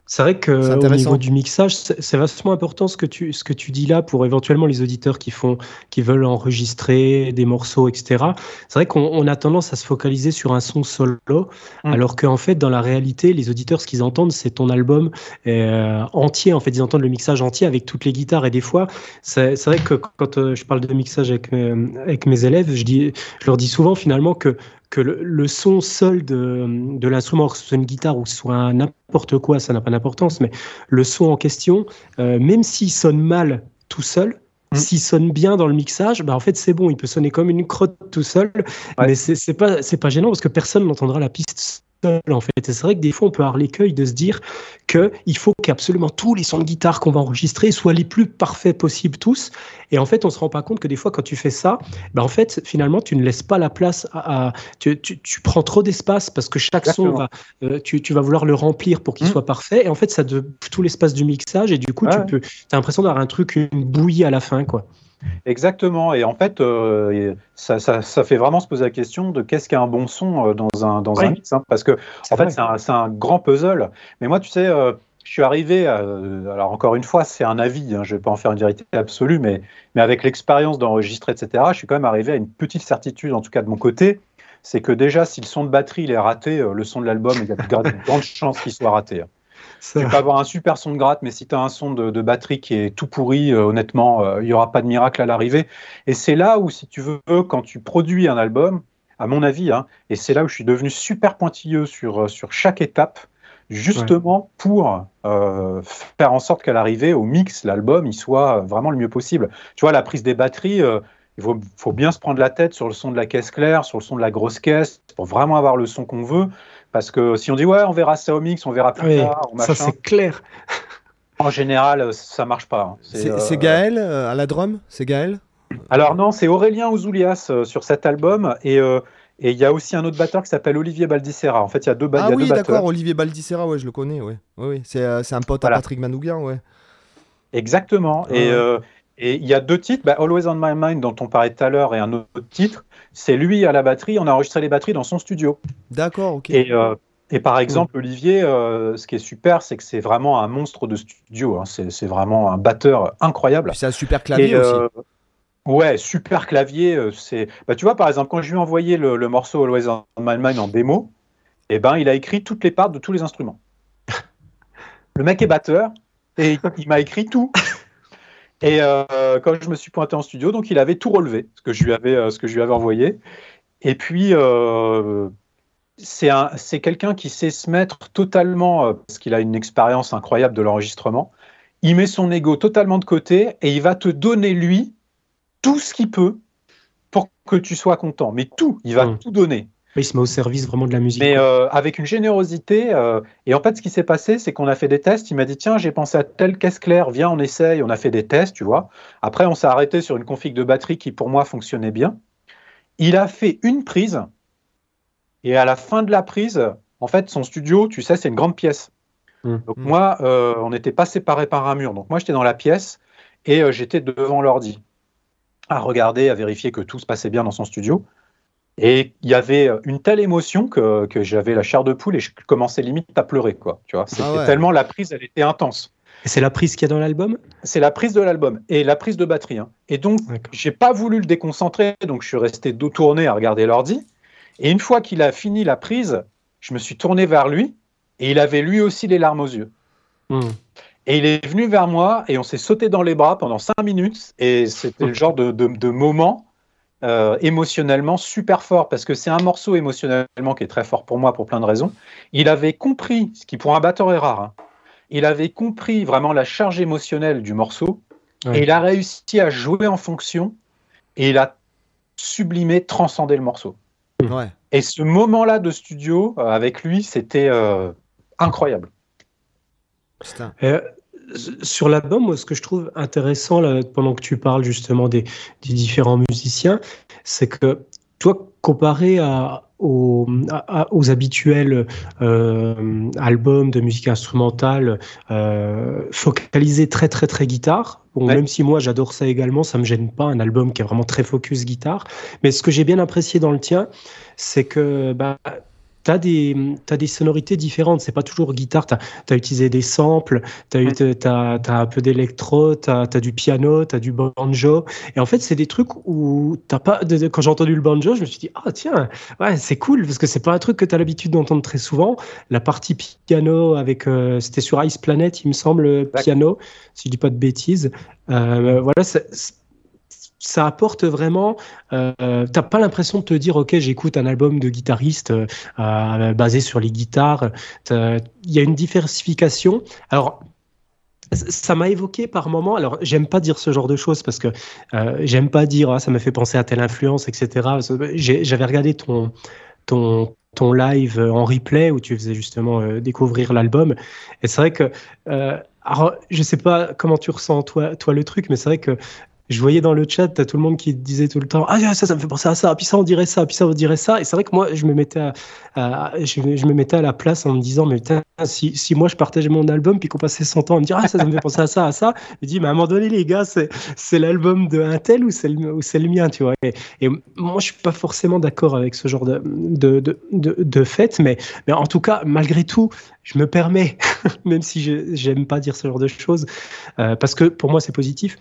c'est vrai que au niveau du mixage, c'est vachement important ce que tu ce que tu dis là pour éventuellement les auditeurs qui font qui veulent enregistrer des morceaux, etc. C'est vrai qu'on a tendance à se focaliser sur un son solo, mm. alors qu'en fait dans la réalité, les auditeurs ce qu'ils entendent c'est ton album euh, entier. En fait, ils entendent le mixage entier avec toutes les guitares et des fois, c'est vrai que quand euh, je parle de mixage avec euh, avec mes élèves, je dis je leur dis souvent finalement que que le, son seul de, de l'instrument, que ce soit une guitare ou que ce soit n'importe quoi, ça n'a pas d'importance, mais le son en question, euh, même s'il sonne mal tout seul, mm. s'il sonne bien dans le mixage, bah en fait c'est bon, il peut sonner comme une crotte tout seul, mais c'est pas c'est pas gênant parce que personne n'entendra la piste en fait. c'est vrai que des fois, on peut avoir l'écueil de se dire qu'il faut qu'absolument tous les sons de guitare qu'on va enregistrer soient les plus parfaits possibles tous. Et en fait, on se rend pas compte que des fois, quand tu fais ça, ben en fait, finalement, tu ne laisses pas la place à. tu, tu, prends trop d'espace parce que chaque son va. Euh, tu, tu, vas vouloir le remplir pour qu'il mmh. soit parfait. Et en fait, ça de tout l'espace du mixage. Et du coup, tu peux. as l'impression d'avoir un truc, une bouillie à la fin, quoi. Exactement. Et en fait, euh, ça, fait vraiment se poser la question de qu'est-ce qu'un bon son euh, dans un, dans un mix. Hein, parce que, en fait, c'est un, grand puzzle. Mais moi, tu sais, euh, je suis arrivé, alors encore une fois, c'est un avis, hein, je ne vais pas en faire une vérité absolue, mais, mais avec l'expérience d'enregistrer, etc., je suis quand même arrivé à une petite certitude, en tout cas de mon côté, c'est que déjà, si le son de batterie il est raté, le son de l'album, il y a de grandes chances qu'il soit raté. Hein. Tu peux avoir un super son de gratte, mais si tu as un son de, batterie qui est tout pourri, euh, honnêtement, euh, il n'y aura pas de miracle à l'arrivée. Et c'est là où, si tu veux, quand tu produis un album, à mon avis, hein, et c'est là où je suis devenu super pointilleux sur, euh, sur chaque étape, justement pour faire en sorte qu'à l'arrivée, au mix, l'album, il soit vraiment le mieux possible. Tu vois, la prise des batteries, il faut, faut, bien se prendre la tête sur le son de la caisse claire, sur le son de la grosse caisse, pour vraiment avoir le son qu'on veut. Parce que si on dit ouais, on verra ça au mix, on verra plus tard. Ça c'est clair. En général, ça marche pas. Hein. C'est euh, Gaël euh, à la drum C'est Gaël? Alors non, c'est Aurélien Ouzoulias euh, sur cet album et et il y a aussi un autre batteur qui s'appelle Olivier Baldissera. En fait, il y a deux, ah oui, d'accord, Olivier Baldissera, ouais, je le connais, ouais. oui, c'est un pote à Patrick Manouguin, ouais. Exactement. Et, et il y a deux titres, bah, Always on My Mind dont on parlait tout à l'heure et un autre titre c'est lui à la batterie. On a enregistré les batteries dans son studio. D'accord, ok. Et, euh, par exemple, Olivier, euh, ce qui est super, c'est que c'est vraiment un monstre de studio. Hein. C'est vraiment un batteur incroyable. C'est un super clavier aussi. Euh, ouais, super clavier. C'est, bah, tu vois, par exemple, quand je lui ai envoyé le, morceau Always on My Mind en démo, eh ben, il a écrit toutes les parts de tous les instruments. le mec est batteur et il m'a écrit tout. Et euh, quand je me suis pointé en studio, donc il avait tout relevé, ce que je lui avais, euh, ce que je lui avais envoyé. Et puis, euh, c'est quelqu'un qui sait se mettre totalement, parce qu'il a une expérience incroyable de l'enregistrement. Il met son ego totalement de côté et il va te donner, lui, tout ce qu'il peut pour que tu sois content. Mais tout, il va mmh. tout donner il se met au service vraiment de la musique. Mais euh, avec une générosité. Euh, et en fait, ce qui s'est passé, c'est qu'on a fait des tests. Il m'a dit tiens, j'ai pensé à telle caisse claire, viens, on essaye. On a fait des tests, tu vois. Après, on s'est arrêté sur une config de batterie qui, pour moi, fonctionnait bien. Il a fait une prise. Et à la fin de la prise, en fait, son studio, tu sais, c'est une grande pièce. Mmh. Donc, mmh. moi, euh, on n'était pas séparés par un mur. Donc, moi, j'étais dans la pièce et j'étais devant l'ordi à regarder, à vérifier que tout se passait bien dans son studio. Et il y avait une telle émotion que, que j'avais la chair de poule et je commençais limite à pleurer. Quoi, tu vois C'était ah tellement la prise, elle était intense. Et c'est la prise qu'il y a dans l'album? C'est la prise de l'album et la prise de batterie. Hein. Et donc, j'ai pas voulu le déconcentrer, donc je suis resté dos tourné à regarder l'ordi. Et une fois qu'il a fini la prise, je me suis tourné vers lui et il avait lui aussi les larmes aux yeux. Hmm. Et il est venu vers moi et on s'est sauté dans les bras pendant cinq minutes. Et c'était le genre de, de, de moment euh, émotionnellement super fort parce que c'est un morceau émotionnellement qui est très fort pour moi pour plein de raisons. Il avait compris, ce qui pour un batteur est rare, hein, il avait compris vraiment la charge émotionnelle du morceau et il a réussi à jouer en fonction et il a sublimé, transcendé le morceau. Ouais. Et ce moment-là de studio euh, avec lui, c'était euh, incroyable. Putain sur l'album, ce que je trouve intéressant là, pendant que tu parles justement des, différents musiciens, c'est que toi, comparé à, aux, habituels euh, albums de musique instrumentale euh, focalisés très très très guitare, bon, même si moi j'adore ça également, ça me gêne pas un album qui est vraiment très focus guitare. Mais ce que j'ai bien apprécié dans le tien, c'est que bah, tu as des, des sonorités différentes. C'est pas toujours guitare. Tu as, utilisé des samples, tu as, as, un peu d'électro, tu as, du piano, tu as du banjo. Et en fait, c'est des trucs où t'as pas. quand j'ai entendu le banjo, je me suis dit, ah tiens, ouais, c'est cool parce que c'est pas un truc que tu as l'habitude d'entendre très souvent. La partie piano avec. Euh, c'était sur Ice Planet, il me semble, piano, si je dis pas de bêtises. Euh, voilà, c'est ça apporte vraiment. Euh, T'as pas l'impression de te dire, ok, j'écoute un album de guitariste euh, basé sur les guitares. Il y a une diversification. Alors, ça m'a évoqué par moments. Alors, j'aime pas dire ce genre de choses parce que euh, j'aime pas dire ah, ça me fait penser à telle influence, etc. J'avais regardé ton, ton, ton live en replay où tu faisais justement euh, découvrir l'album. Et c'est vrai que, euh, alors, je sais pas comment tu ressens toi, toi le truc, mais c'est vrai que je voyais dans le chat, t'as tout le monde qui disait tout le temps Ah, ça, ça me fait penser à ça, puis ça, on dirait ça, puis ça, on dirait ça. Et c'est vrai que moi, je me mettais à, je, me mettais à la place en me disant Mais putain, si, moi je partageais mon album, puis qu'on passait 100 ans à me dire Ah, ça, ça me fait penser à ça, à ça, je dis Mais à un moment donné, les gars, c'est l'album de un tel ou c'est le, le mien, tu vois. Et, moi, je suis pas forcément d'accord avec ce genre de, de, de, de, fait, mais, mais en tout cas, malgré tout, je me permets, même si j'aime pas dire ce genre de choses, euh, parce que pour moi, c'est positif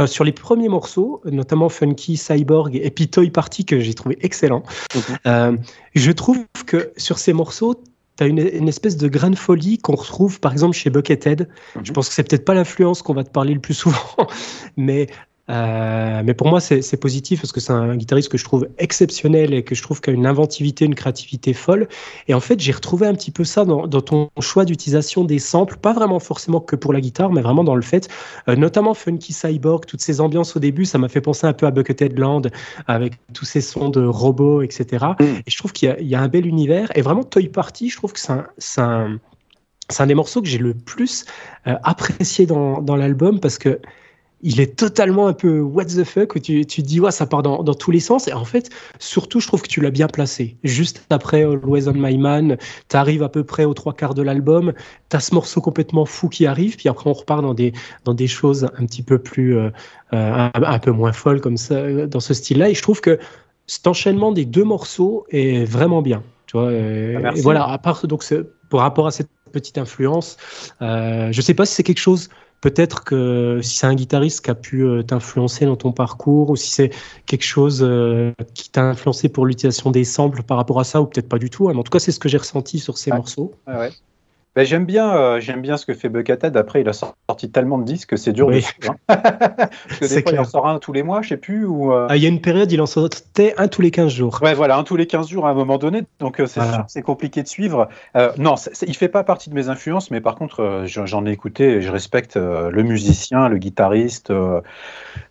euh, sur les premiers morceaux, notamment Funky, Cyborg et puis Toy Party, que j'ai trouvé excellent, mhm. euh, je trouve que sur ces morceaux, tu as une, espèce de grain de folie qu'on retrouve par exemple chez Buckethead. Je mhm. pense que c'est peut-être pas l'influence qu'on va te parler le plus souvent, mais euh, mais pour moi, c'est positif parce que c'est un guitariste que je trouve exceptionnel et que je trouve qu'il a une inventivité, une créativité folle. Et en fait, j'ai retrouvé un petit peu ça dans, ton choix d'utilisation des samples, pas vraiment forcément que pour la guitare, mais vraiment dans le fait, euh, notamment Funky Cyborg, toutes ces ambiances au début, ça m'a fait penser un peu à Buckethead Land avec tous ces sons de robots, etc. Mm. Et je trouve qu'il y, a un bel univers. Et vraiment, Toy Party, je trouve que c'est un, un, des morceaux que j'ai le plus euh, apprécié dans, dans l'album parce que il est totalement un peu what the fuck, où tu, tu te dis, ouais, ça part dans, dans, tous les sens. Et en fait, surtout, je trouve que tu l'as bien placé. Juste après Always on My Man, tu arrives à peu près aux trois quarts de l'album, tu as ce morceau complètement fou qui arrive, puis après, on repart dans des, dans des choses un petit peu plus, euh, euh un, peu moins folles comme ça, dans ce style-là. Et je trouve que cet enchaînement des deux morceaux est vraiment bien. Tu vois, ah, et, voilà, à part, donc, par rapport à cette petite influence, euh, je sais pas si c'est quelque chose peut-être que si c'est un guitariste qui a pu euh, t'influencer dans ton parcours ou si c'est quelque chose euh, qui t'a influencé pour l'utilisation des samples par rapport à ça ou peut-être pas du tout. Hein. en tout cas, c'est ce que j'ai ressenti sur ces morceaux. ouais. Ben, j'aime bien, euh, j'aime bien ce que fait Buckethead. Après, il a sorti tellement de disques que c'est dur de suivre. Hein. Parce que des fois, il en sort un tous les mois, je sais plus. Ou, euh, ah, il y a une période, il en sortait un tous les 15 jours. Ouais, voilà, un tous les 15 jours à un moment donné. Donc, euh, c'est compliqué de suivre. non, il fait pas partie de mes influences, mais par contre, j'en ai écouté et je respecte le musicien, le guitariste.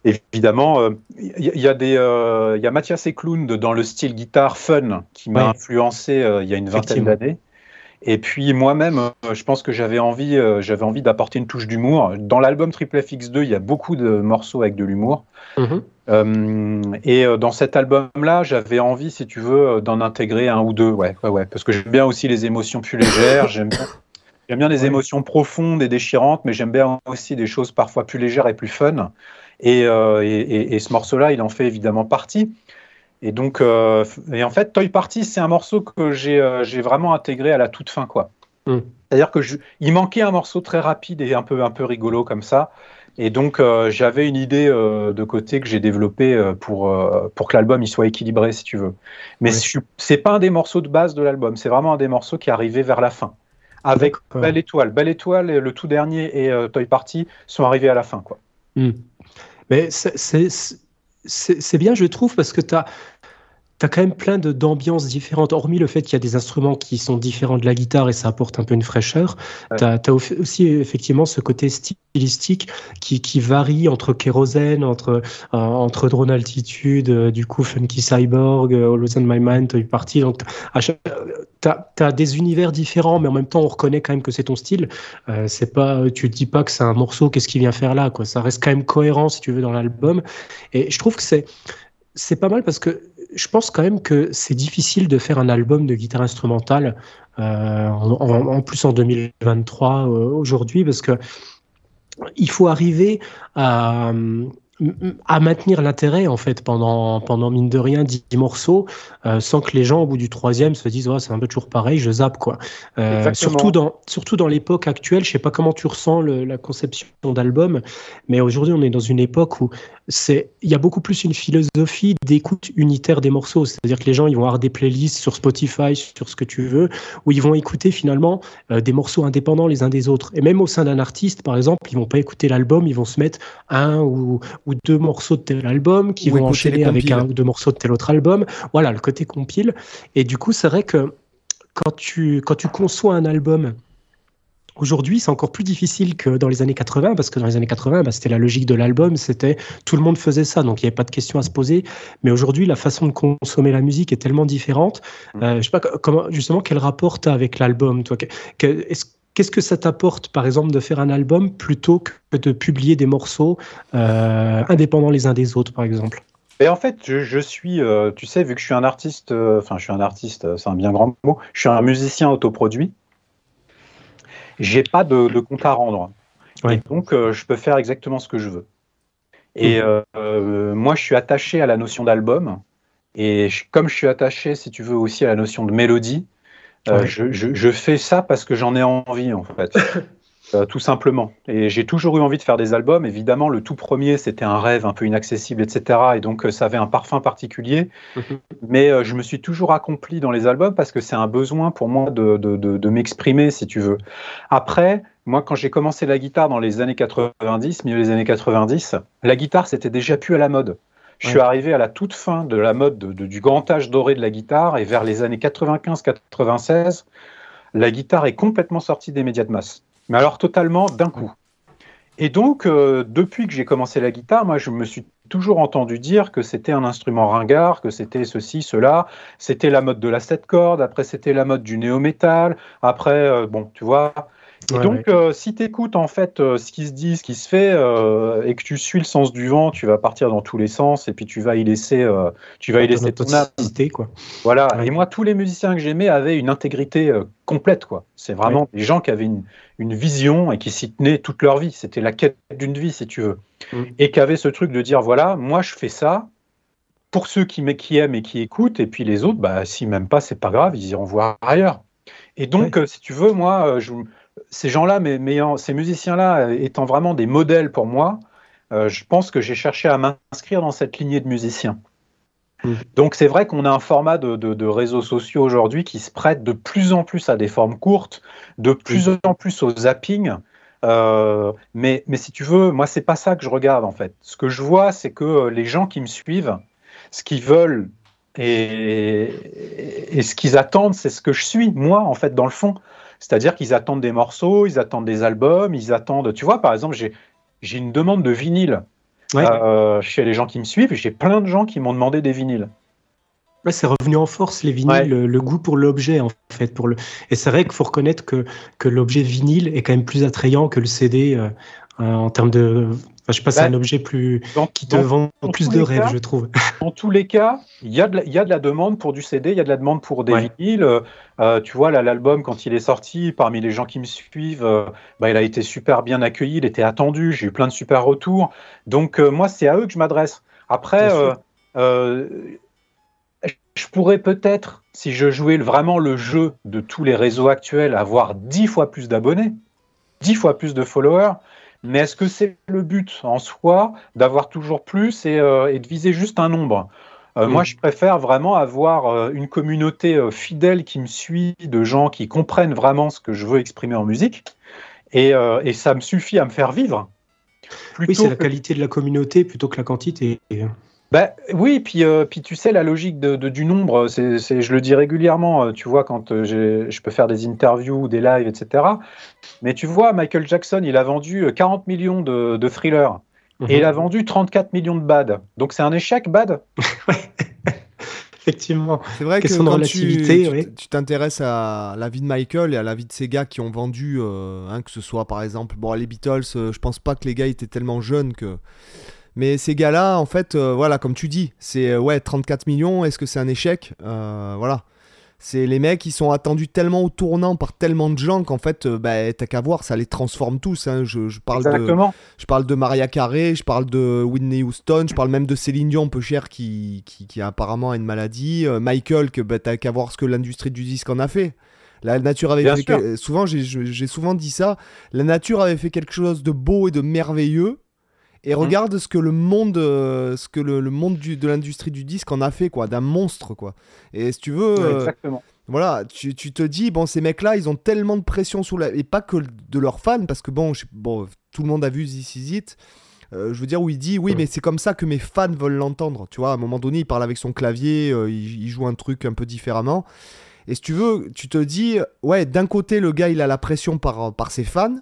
évidemment, il y, a des, il y a Mathias Eklund dans le style guitare fun qui m'a influencé il y a une vingtaine d'années. Et puis moi-même, euh, je pense que j'avais envie, euh, j'avais envie d'apporter une touche d'humour. Dans l'album Triple FX2, il y a beaucoup de morceaux avec de l'humour. Mhm. Euh, et dans cet album-là, j'avais envie, si tu veux, d'en intégrer un ou deux. Ouais, ouais, ouais. Parce que j'aime bien aussi les émotions plus légères. J'aime bien, j'aime bien les émotions profondes et déchirantes, mais j'aime bien aussi des choses parfois plus légères et plus fun. Et, et, et ce morceau-là, il en fait évidemment partie. Et donc, euh, et en fait, Toy Party, c'est un morceau que j'ai euh, vraiment intégré à la toute fin, quoi. Mm. C'est-à-dire que il manquait un morceau très rapide et un peu un peu rigolo comme ça. Et donc, euh, j'avais une idée de côté que j'ai développée pour, pour que l'album il soit équilibré, si tu veux. Mais ce c'est pas un des morceaux de base de l'album, c'est vraiment un des morceaux qui est arrivé vers la fin. Avec Belle Étoile. Belle Étoile, le tout dernier, et Toy Party sont arrivés à la fin, quoi. Mm. Mais c'est c'est bien, je trouve, parce que tu tu as quand même plein d'ambiances différentes, hormis le fait qu'il y a des instruments qui sont différents de la guitare et ça apporte un peu une fraîcheur. Tu as, aussi effectivement ce côté stylistique qui, qui varie entre Kérosène, entre, euh, entre Drone Altitude, euh, du coup Funky Cyborg, euh, Always on My Mind, Toy Party. Donc tu as, des univers différents, mais en même temps on reconnaît quand même que c'est ton style. Euh, c'est pas, tu te dis pas que c'est un morceau, qu'est-ce qu'il vient faire là quoi. Ça reste quand même cohérent si tu veux dans l'album. Et je trouve que c'est c'est pas mal parce que je pense quand même que c'est difficile de faire un album de guitare instrumentale, euh, en, plus en 2023 euh, aujourd'hui, parce que il faut arriver à, à maintenir l'intérêt en fait pendant pendant mine de rien 10 morceaux euh, sans que les gens au bout du troisième se disent oh, c'est un peu toujours pareil je zappe quoi. Euh, surtout dans surtout dans l'époque actuelle je sais pas comment tu ressens le, la conception d'album mais aujourd'hui on est dans une époque où c'est il y a beaucoup plus une philosophie d'écoute unitaire des morceaux c'est-à-dire que les gens ils vont avoir des playlists sur Spotify sur ce que tu veux où ils vont écouter finalement euh, des morceaux indépendants les uns des autres et même au sein d'un artiste par exemple ils vont pas écouter l'album ils vont se mettre un ou ou deux morceaux de tel album qui vont enchaîner avec un ou deux morceaux de tel autre album. Voilà, le côté compile. Et du coup, c'est vrai que quand tu, quand tu conçois un album Aujourd'hui, c'est encore plus difficile que dans les années 80, parce que dans les années 80, bah, c'était la logique de l'album, c'était tout le monde faisait ça, donc il n'y avait pas de question à se poser. Mais aujourd'hui, la façon de consommer la musique est tellement différente. Je mmh. Euh, je sais pas comment, justement, quel rapport tu as avec l'album, toi? Qu'est-ce que ça t'apporte, par exemple, de faire un album plutôt que de publier des morceaux euh, indépendants les uns des autres, par exemple? Et en fait, je, suis, euh, tu sais, vu que je suis un artiste, enfin, je suis un artiste, c'est un bien grand mot, je suis un musicien autoproduit j'ai pas de, compte à rendre. donc, euh, je peux faire exactement ce que je veux. Et mmh. euh, moi, je suis attaché à la notion d'album. Et comme je suis attaché, si tu veux, aussi à la notion de mélodie, euh, je, je, fais ça parce que j'en ai envie, en fait. Euh, tout simplement. Et j'ai toujours eu envie de faire des albums. Évidemment, le tout premier, c'était un rêve un peu inaccessible, etc. Et donc, euh, ça avait un parfum particulier. Mhm. Mais euh, je me suis toujours accompli dans les albums parce que c'est un besoin pour moi de, de, de, m'exprimer, si tu veux. Après, moi, quand j'ai commencé la guitare dans les années 90, milieu des années 90, la guitare, c'était déjà plus à la mode. Je suis arrivé à la toute fin de la mode du grand âge doré de la guitare et vers les années 95-96, la guitare est complètement sortie des médias de masse. Mais alors totalement d'un coup. Et donc, euh, depuis que j'ai commencé la guitare, moi, je me suis toujours entendu dire que c'était un instrument ringard, que c'était ceci, cela. C'était la mode de la 7 cordes, après c'était la mode du néo-métal, après, euh, bon, tu vois, et donc, euh, si tu écoutes en fait euh, ce qui se dit, ce qui se fait, euh, et que tu suis le sens du vent, tu vas partir dans tous les sens, et puis tu vas y laisser, tu vas y laisser ton âme. quoi. Voilà. Et moi, tous les musiciens que j'aimais avaient une intégrité complète, quoi. C'est vraiment des gens qui avaient une, une, vision et qui s'y tenaient toute leur vie. C'était la quête d'une vie, si tu veux, mm. et qui avaient ce truc de dire voilà, moi je fais ça. Pour ceux qui, qui aiment et qui écoutent, et puis les autres, bah, s'ils m'aiment pas, c'est pas grave, ils iront voir ailleurs. Et donc, si tu veux, moi, je, ces gens-là, mais, ces musiciens-là étant vraiment des modèles pour moi, euh, je pense que j'ai cherché à m'inscrire dans cette lignée de musiciens. Mmh. Donc c'est vrai qu'on a un format de, réseaux sociaux aujourd'hui qui se prête de plus en plus à des formes courtes, de plus mmh. en plus au zapping. Euh, mais, mais, si tu veux, moi c'est pas ça que je regarde en fait. Ce que je vois, c'est que les gens qui me suivent, ce qu'ils veulent et, et ce qu'ils attendent, c'est ce que je suis moi en fait dans le fond. C'est-à-dire qu'ils attendent des morceaux, ils attendent des albums, ils attendent. Tu vois, par exemple, j'ai une demande de vinyle euh, chez les gens qui me suivent. J'ai plein de gens qui m'ont demandé des vinyles. c'est revenu en force les vinyles, le, goût pour l'objet en fait. Pour le... Et c'est vrai qu'il faut reconnaître que, que l'objet vinyle est quand même plus attrayant que le CD euh, en termes de je sais pas, c'est bah, un objet plus qui te vend plus de rêves, je trouve. En tous les cas, il y, a de la, y a de la demande pour du CD, il y a de la demande pour des vinyles. Euh, tu vois, l'album, quand il est sorti, parmi les gens qui me suivent, euh, bah, il a été super bien accueilli, il était attendu, j'ai eu plein de super retours. Donc, euh, moi, c'est à eux que je m'adresse. Après, je pourrais peut-être, si je jouais vraiment le jeu de tous les réseaux actuels, avoir dix fois plus d'abonnés, dix fois plus de followers. Mais est-ce que c'est le but en soi d'avoir toujours plus et, euh, de viser juste un nombre? Euh, Moi, je préfère vraiment avoir euh, une communauté fidèle qui me suit, de gens qui comprennent vraiment ce que je veux exprimer en musique. Et, ça me suffit à me faire vivre. Oui, c'est la qualité de la communauté plutôt que la quantité. Bah, oui, puis, euh, puis tu sais, la logique de, du nombre, c'est, je le dis régulièrement, euh, tu vois, quand euh, je peux faire des interviews, des lives, etc. Mais tu vois, Michael Jackson, il a vendu 40 millions de, de thrillers et il a mhm. vendu 34 millions de bad. Donc c'est un échec, bad? Effectivement. C'est vrai que quand tu, t'intéresses à la vie de Michael et à la vie de ces gars qui ont vendu, hein, que ce soit par exemple, bon, les Beatles, je pense pas que les gars étaient tellement jeunes que mais ces gars-là, en fait, euh, voilà, comme tu dis, c'est euh, ouais, 34 millions, est-ce que c'est un échec? Euh, Voilà. C'est les mecs, qui sont attendus tellement au tournant par tellement de gens qu'en fait, bah, t'as qu'à voir, ça les transforme tous. Hein. Je, parle de, je parle de Maria Carey, je parle de Whitney Houston, je parle même de Céline Dion, peu cher, qui, qui, apparemment a une maladie. Michael, que bah, t'as qu'à voir ce que l'industrie du disque en a fait. La nature avait fait. Souvent, j'ai souvent dit ça. La nature avait fait quelque chose de beau et de merveilleux et mhm. regarde ce que le monde, euh, ce que le, monde du, de l'industrie du disque en a fait, quoi, d'un monstre, quoi. Et si tu veux, euh, exactement. voilà, tu, tu, te dis, bon, ces mecs-là, ils ont tellement de pression sous la, et pas que de leurs fans, parce que bon, bon, tout le monde a vu This Is It. Euh, je veux dire où il dit oui mais c'est comme ça que mes fans veulent l'entendre tu vois à un moment donné il parle avec son clavier il, il, joue un truc un peu différemment Et si tu veux, tu te dis, ouais, d'un côté, le gars, il a la pression par, par ses fans.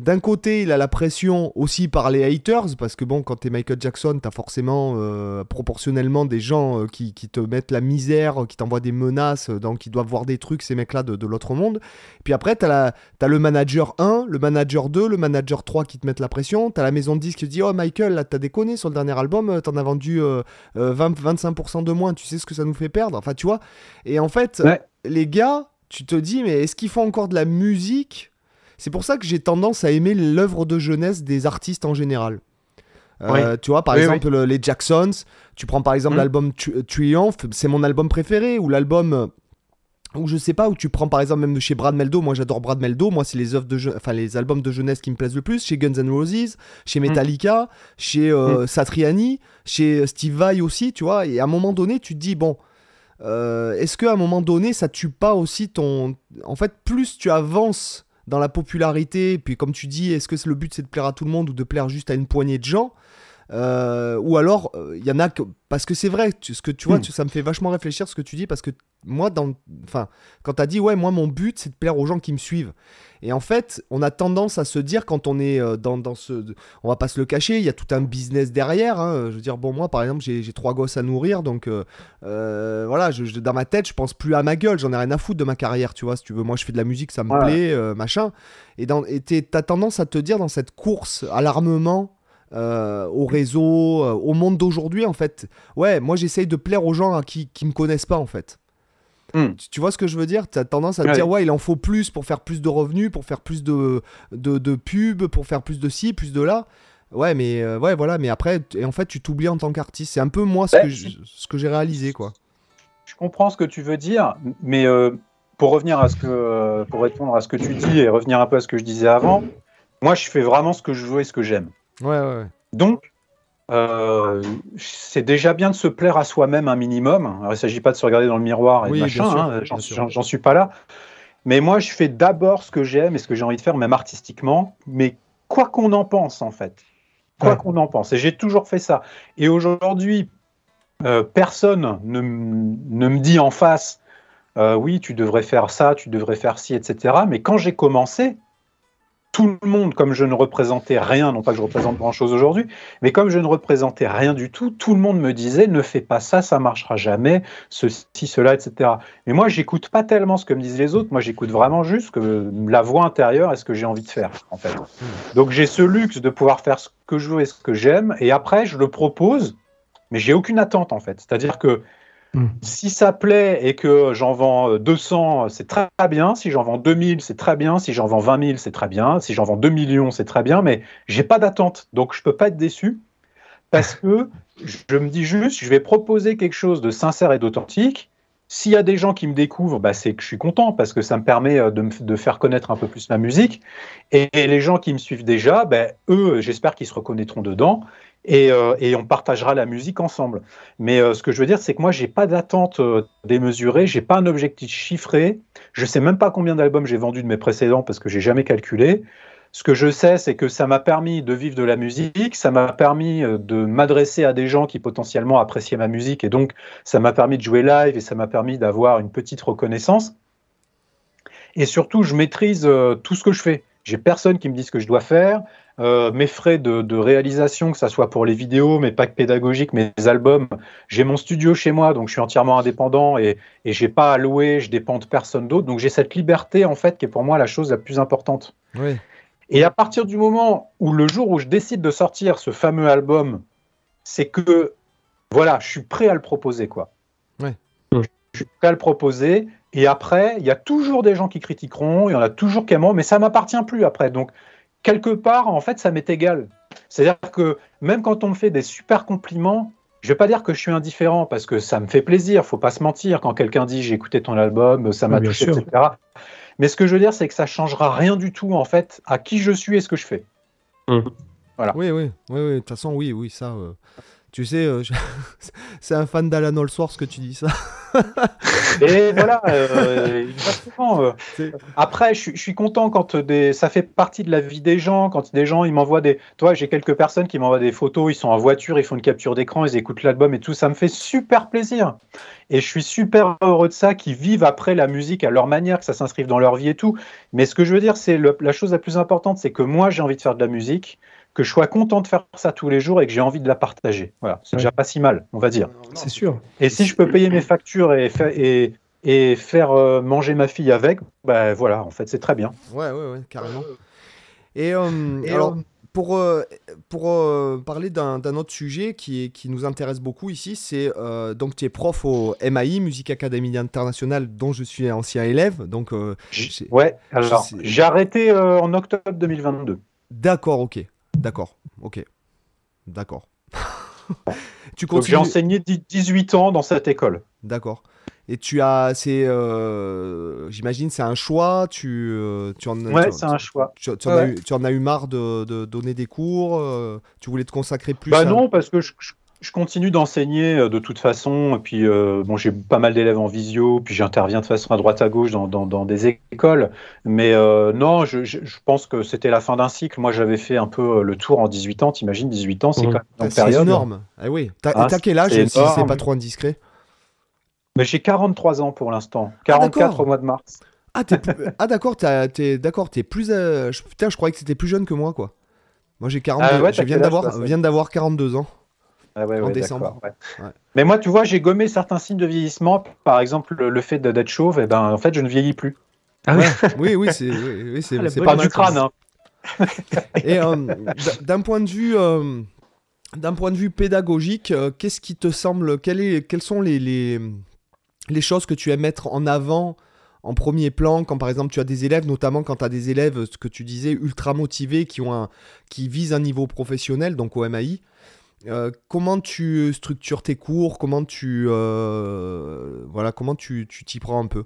D'un côté, il a la pression aussi par les haters, parce que bon, quand t'es Michael Jackson, t'as forcément euh, proportionnellement des gens euh, qui, te mettent la misère, qui t'envoient des menaces, euh, donc qui doivent voir des trucs, ces mecs-là, de, l'autre monde. Puis après, t'as, as le manager 1, le manager 2, le manager 3 qui te mettent la pression. T'as la maison de disques qui te dit Oh Michael, là t'as déconné sur le dernier album, t'en as vendu 20, 25% de moins, tu sais ce que ça nous fait perdre. Enfin, tu vois. Et en fait, les gars, tu te dis Mais est-ce qu'ils font encore de la musique c'est pour ça que j'ai tendance à aimer l'œuvre de jeunesse des artistes en général. Euh, tu vois, par exemple, les Jacksons, tu prends par exemple hmm. l'album Triumph, c'est mon album préféré, ou l'album euh, ou je sais pas, où tu prends par exemple même de chez Brad Meldo, moi j'adore Brad Meldo, moi c'est les œuvres de enfin les albums de jeunesse qui me plaisent le plus, chez Guns N' Roses, chez hmm. Metallica, chez euh, hmm. Satriani, chez Steve Vai aussi, tu vois, et à un moment donné tu te dis bon, est-ce qu'à un moment donné ça tue pas aussi ton... En fait plus tu avances dans la popularité, puis comme tu dis, est-ce que le but c'est de plaire à tout le monde ou de plaire juste à une poignée de gens euh, ou alors, il euh, y en a que. Parce que c'est vrai, ce que tu vois, hmm. ça me fait vachement réfléchir ce que tu dis, parce que moi, dans, enfin, quand tu as dit, ouais, moi, mon but, c'est de plaire aux gens qui me suivent. Et en fait, on a tendance à se dire, quand on est euh, dans, dans ce. On va pas se le cacher, il y a tout un business derrière. Hein. Je veux dire, bon, moi, par exemple, j'ai trois gosses à nourrir, donc voilà, je, dans ma tête, je pense plus à ma gueule, j'en ai rien à foutre de ma carrière, tu vois. Si tu veux, moi, je fais de la musique, ça me plaît, machin. Et tu as tendance à te dire, dans cette course à l'armement, euh, au réseau, euh, au monde d'aujourd'hui, en fait. Ouais, moi j'essaye de plaire aux gens qui, qui me connaissent pas, en fait. Hmm. Tu, vois ce que je veux dire? Tu as tendance à te dire, ouais, il en faut plus pour faire plus de revenus, pour faire plus de, de, de pubs, pour faire plus de ci, plus de là. Ouais, mais euh, ouais, voilà, mais après, et en fait, tu t'oublies en tant qu'artiste. C'est un peu moi ce que, ce que j'ai réalisé, quoi. Je comprends ce que tu veux dire, mais pour revenir à ce que, pour répondre à ce que tu dis et revenir un peu à ce que je disais avant, moi, je fais vraiment ce que je veux et ce que j'aime. Ouais, ouais. Donc, euh, c'est déjà bien de se plaire à soi-même un minimum. Alors, il ne s'agit pas de se regarder dans le miroir et machin, hein, j'en suis pas là. Mais moi, je fais d'abord ce que j'aime et ce que j'ai envie de faire, même artistiquement, mais quoi qu'on en pense, en fait. Quoi qu'on en pense. Et j'ai toujours fait ça. Et aujourd'hui, euh, personne ne, ne, me dit en face, euh, oui, tu devrais faire ça, tu devrais faire ci, etc. Mais quand j'ai commencé, tout le monde, comme je ne représentais rien, non pas que je représente grand-chose aujourd'hui, mais comme je ne représentais rien du tout, tout le monde me disait ne fais pas ça, ça marchera jamais, ceci, cela, etc. Mais moi, j'écoute pas tellement ce que me disent les autres, moi j'écoute vraiment juste que la voix intérieure est ce que j'ai envie de faire, en fait. Donc j'ai ce luxe de pouvoir faire ce que je veux et ce que j'aime, et après je le propose, mais j'ai aucune attente, en fait. C'est-à-dire que Hmm. Si ça plaît et que j'en vends 200, euh, c'est très bien. Si j'en vends 2000, c'est très bien. Si j'en vends 20 000, c'est très bien. Si j'en vends 2 millions, c'est très bien. Mais j'ai pas d'attente. Donc je peux pas être déçu parce que je me dis juste, je vais proposer quelque chose de sincère et d'authentique. S'il y a des gens qui me découvrent, bah, c'est que je suis content parce que ça me permet euh, de, me, faire connaître un peu plus ma musique. Et, les gens qui me suivent déjà, bah, eux, j'espère qu'ils se reconnaîtront dedans euh, et, on partagera la musique ensemble. Mais euh, ce que je veux dire, c'est que moi, j'ai pas d'attente euh, démesurée, j'ai pas un objectif chiffré, je sais même pas combien d'albums j'ai vendu de mes précédents parce que j'ai jamais calculé. Ce que je sais, c'est que ça m'a permis de vivre de la musique, ça m'a permis de m'adresser à des gens qui potentiellement appréciaient ma musique, et donc ça m'a permis de jouer live et ça m'a permis d'avoir une petite reconnaissance. Et surtout, je maîtrise tout ce que je fais. J'ai personne qui me dit ce que je dois faire. Euh, mes frais de, réalisation, que ce soit pour les vidéos, mes packs pédagogiques, mes albums. J'ai mon studio chez moi, donc je suis entièrement indépendant et, et j'ai pas à louer, je dépends de personne d'autre. Donc j'ai cette liberté, en fait, qui est pour moi la chose la plus importante. Et à partir du moment où le jour où je décide de sortir ce fameux album, c'est que, voilà, je suis prêt à le proposer, quoi. Je suis prêt à le proposer. Et après, il y a toujours des gens qui critiqueront, il y en a toujours qui aimeront, mais ça m'appartient plus après. Donc, quelque part, en fait, ça m'est égal. C'est-à-dire que même quand on me fait des super compliments, je vais pas dire que je suis indifférent parce que ça me fait plaisir, faut pas se mentir. Quand quelqu'un dit j'ai écouté ton album, ça m'a touché, etc. Mais ce que je veux dire, c'est que ça changera rien du tout en fait à qui je suis et ce que je fais. Mmh. Voilà. Oui, oui, oui, oui. De toute façon, oui, oui, ça. Euh, tu sais, euh, c'est un fan d'Alan Allsworth que tu dis ça. Et voilà, euh, exactement. Après, je, suis content quand des, ça fait partie de la vie des gens. Quand des gens, ils m'envoient des. Toi, j'ai quelques personnes qui m'envoient des photos. Ils sont en voiture, ils font une capture d'écran, ils écoutent l'album et tout. Ça me fait super plaisir. Et je suis super heureux de ça, qu'ils vivent après la musique à leur manière, que ça s'inscrive dans leur vie et tout. Mais ce que je veux dire, c'est la chose la plus importante, c'est que moi, j'ai envie de faire de la musique que je sois content de faire ça tous les jours et que j'ai envie de la partager. Voilà, c'est déjà pas si mal, on va dire. C'est sûr. Et si je peux payer mes factures et, et, et faire euh, manger ma fille avec, ben voilà, en fait, c'est très bien. Ouais, ouais, ouais, carrément. Et, euh, alors, euh, pour, pour parler d'un autre sujet qui, qui nous intéresse beaucoup ici, c'est donc tu es prof au MAI, Musique Academy Internationale, dont je suis ancien élève. Donc, ouais, alors j'ai arrêté en octobre 2022. D'accord, ok. D'accord, ok. D'accord. tu continues... J'ai enseigné 18 ans dans cette école. D'accord. Et tu as, c'est, euh, j'imagine, c'est un choix. Tu, euh, tu en, ouais, c'est un choix. Tu, en as eu, tu, en as eu, marre de, de donner des cours. Euh, tu voulais te consacrer plus. Bah non, parce que je, je continue d'enseigner euh, de toute façon. Et puis, euh, bon, j'ai pas mal d'élèves en visio, puis j'interviens de façon à droite à gauche dans, dans, des écoles. Mais euh, non, je, je, pense que c'était la fin d'un cycle. Moi, j'avais fait un peu le tour en 18 ans. T'imagines, 18 ans, c'est mmh. quand même une période. énorme. Ah oui. T'as hein, quel âge, si c'est pas trop indiscret? Mais j'ai 43 ans pour l'instant. 44 ah, au mois de mars. Ah, ah d'accord, t'es d'accord, t'es plus. Putain, je croyais que c'était plus jeune que moi, quoi. Moi, j'ai 42. Ah je viens d'avoir 42 ans. Ah en décembre. Mais moi, tu vois, j'ai gommé certains signes de vieillissement. Par exemple, le fait d'être chauve, et eh ben, en fait, je ne vieillis plus. Ah oui, oui, c'est oui, ah, pas du crâne. Hein. Et euh, d'un point de vue. Euh, d'un point de vue pédagogique, euh, qu'est-ce qui te semble, est, quelles sont les, les, les, choses que tu aimes mettre en avant en premier plan quand par exemple tu as des élèves, notamment quand tu as des élèves, ce que tu disais, ultra motivés, qui, ont un, qui visent un niveau professionnel, donc au MAI euh, comment tu structures tes cours Comment tu euh, voilà comment tu t'y prends un peu?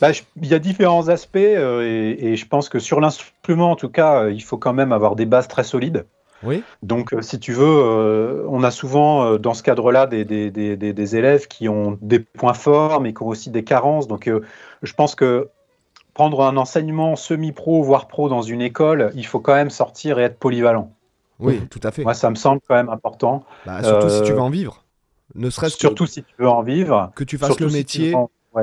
Bah, il y a différents aspects euh, et, je pense que sur l'instrument, en tout cas, il faut quand même avoir des bases très solides. Oui. Donc, si tu veux, on a souvent dans ce cadre-là des, des, des, des, élèves qui ont des points forts, mais qui ont aussi des carences. Donc, je pense que prendre un enseignement semi-pro, voire pro dans une école, il faut quand même sortir et être polyvalent. Oui, tout à fait. Moi, ça me semble quand même important. Bah, surtout si tu veux en vivre. Ne serait-ce surtout si tu veux en vivre. Que tu fasses le métier.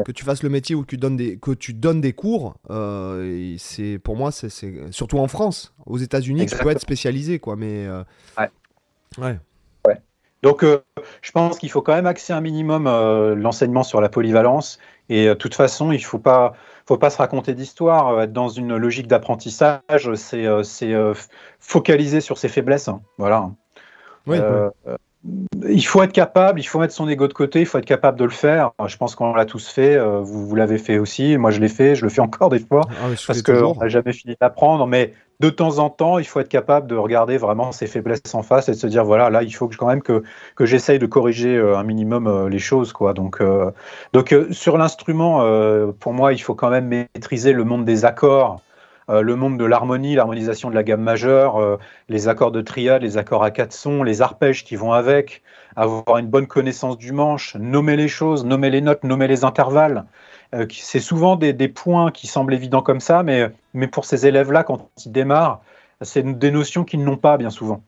Que tu fasses le métier ou que tu donnes des, que tu donnes des cours, euh, c'est pour moi, c'est surtout en France. Aux États-Unis, tu peux être spécialisé, quoi. Mais euh, ouais. ouais. Donc, euh, je pense qu'il faut quand même axer un minimum l'enseignement sur la polyvalence. Et de toute façon, il ne faut pas, faut pas se raconter d'histoire. Euh, être dans une logique d'apprentissage, c'est euh, euh, focaliser sur ses faiblesses. Hein. Voilà. Oui, il faut être capable, il faut mettre son ego de côté, il faut être capable de le faire. Je pense qu'on l'a tous fait, vous, vous l'avez fait aussi, moi je l'ai fait, je le fais encore des fois, ah parce qu'on n'a jamais fini d'apprendre, mais de temps en temps, il faut être capable de regarder vraiment ses faiblesses en face et de se dire, voilà, là, il faut quand même que, que j'essaye de corriger un minimum les choses. Quoi. Donc, donc sur l'instrument, pour moi, il faut quand même maîtriser le monde des accords, euh, le monde de l'harmonie, l'harmonisation de la gamme majeure, euh, les accords de triade, les accords à quatre sons, les arpèges qui vont avec, avoir une bonne connaissance du manche, nommer les choses, nommer les notes, nommer les intervalles. Euh, c'est souvent des, points qui semblent évidents comme ça, mais, mais pour ces élèves-là, quand ils démarrent, c'est des notions qu'ils n'ont pas bien souvent.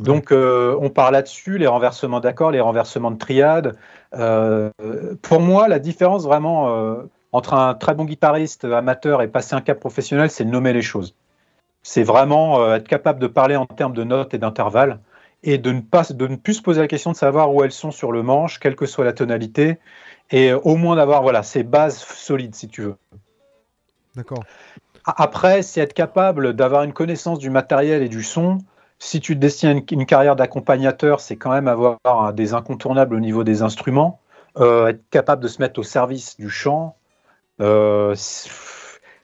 Donc, on parle là-dessus, les renversements d'accords, les renversements de triade. pour moi, la différence vraiment entre un très bon guitariste amateur et passer un cap professionnel, c'est nommer les choses. C'est vraiment euh, être capable de parler en termes de notes et d'intervalles et de ne, pas, de ne plus se poser la question de savoir où elles sont sur le manche, quelle que soit la tonalité, et au moins d'avoir voilà, ces bases solides, si tu veux. D'accord. Après, c'est être capable d'avoir une connaissance du matériel et du son. Si tu te destines à une, carrière d'accompagnateur, c'est quand même avoir des incontournables au niveau des instruments. Euh, être capable de se mettre au service du chant, euh,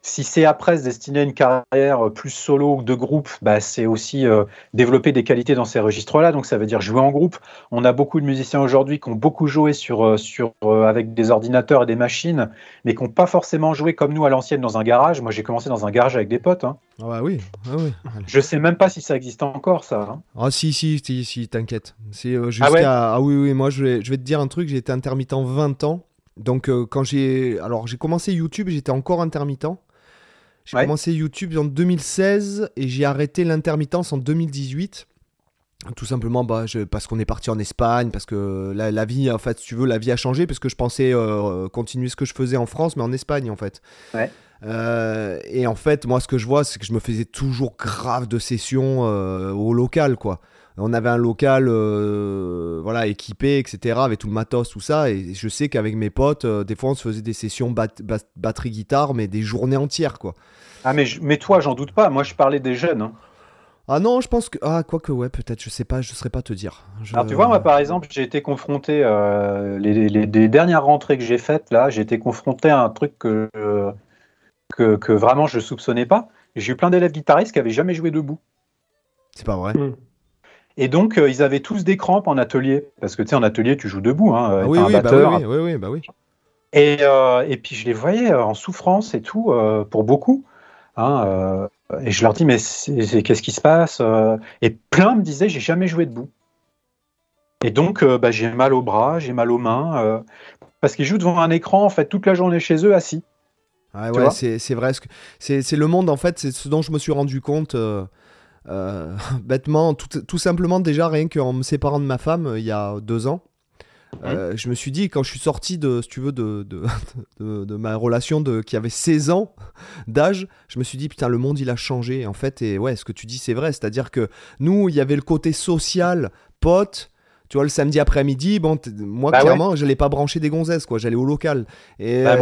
si c'est après se destiner à une carrière plus solo ou de groupe, bah, c'est aussi euh, développer des qualités dans ces registres-là. Donc ça veut dire jouer en groupe. On a beaucoup de musiciens aujourd'hui qui ont beaucoup joué sur, euh, sur, euh, avec des ordinateurs et des machines, mais qui n'ont pas forcément joué comme nous à l'ancienne dans un garage. Moi j'ai commencé dans un garage avec des potes. Hein. Ah bah oui, ah oui. Je sais même pas si ça existe encore ça. Hein. Ah si si si, si t'inquiète. C'est jusqu'à ah, oui oui moi je vais, je vais te dire un truc. J'ai été intermittent 20 ans. Donc quand j'ai alors j'ai commencé YouTube, j'étais encore intermittent. J'ai commencé YouTube en 2016 et j'ai arrêté l'intermittence en 2018. Tout simplement bah, parce qu'on est parti en Espagne, parce que la, vie, en fait, si tu veux, la vie a changé, parce que je pensais euh, continuer ce que je faisais en France, mais en Espagne, en fait. Euh, et en fait, moi, ce que je vois, c'est que je me faisais toujours grave de sessions euh, au local, quoi. On avait un local, voilà, équipé, etc., avec tout le matos, tout ça. Et je sais qu'avec mes potes, des fois, on se faisait des sessions batterie-guitare, mais des journées entières, quoi. Ah, mais, mais toi, j'en doute pas. Moi, je parlais des jeunes. Hein. Ah non, je pense que. Ah, quoique, ouais, peut-être, je sais pas, je saurais pas te dire. Alors, tu vois, moi, par exemple, j'ai été confronté. Euh, les, dernières rentrées que j'ai faites, là, j'ai été confronté à un truc que, que, que, vraiment je soupçonnais pas. J'ai eu plein d'élèves guitaristes qui avaient jamais joué debout. C'est pas vrai. Hmm. Et donc, euh, ils avaient tous des crampes en atelier. Parce que, tu sais, en atelier, tu joues debout. Hein, ah oui, oui, bah oui, oui, oui, bah oui. Et, euh, et, puis, je les voyais en souffrance et tout, pour beaucoup. Hein, euh, et je leur dis, mais qu'est-ce qui se passe euh Et plein me disaient, j'ai jamais joué debout. Et donc, euh, bah, j'ai mal aux bras, j'ai mal aux mains, parce qu'ils jouent devant un écran, en fait, toute la journée chez eux, assis. Ah ouais, c'est vrai. C'est le monde, en fait, c'est ce dont je me suis rendu compte. bêtement, tout, tout, simplement déjà rien qu'en me séparant de ma femme il y a deux ans, euh, je me suis dit, quand je suis sorti de, si tu veux, de, de, de, ma relation de, qui avait 16 ans d'âge, je me suis dit, putain, le monde, il a changé. En fait, et ouais, ce que tu dis, c'est vrai. C'est-à-dire que nous, il y avait le côté social, pote. Tu vois, le samedi après-midi, bon, moi, bah clairement, je n'allais pas brancher des gonzesses, quoi. J'allais au local. Et, bah,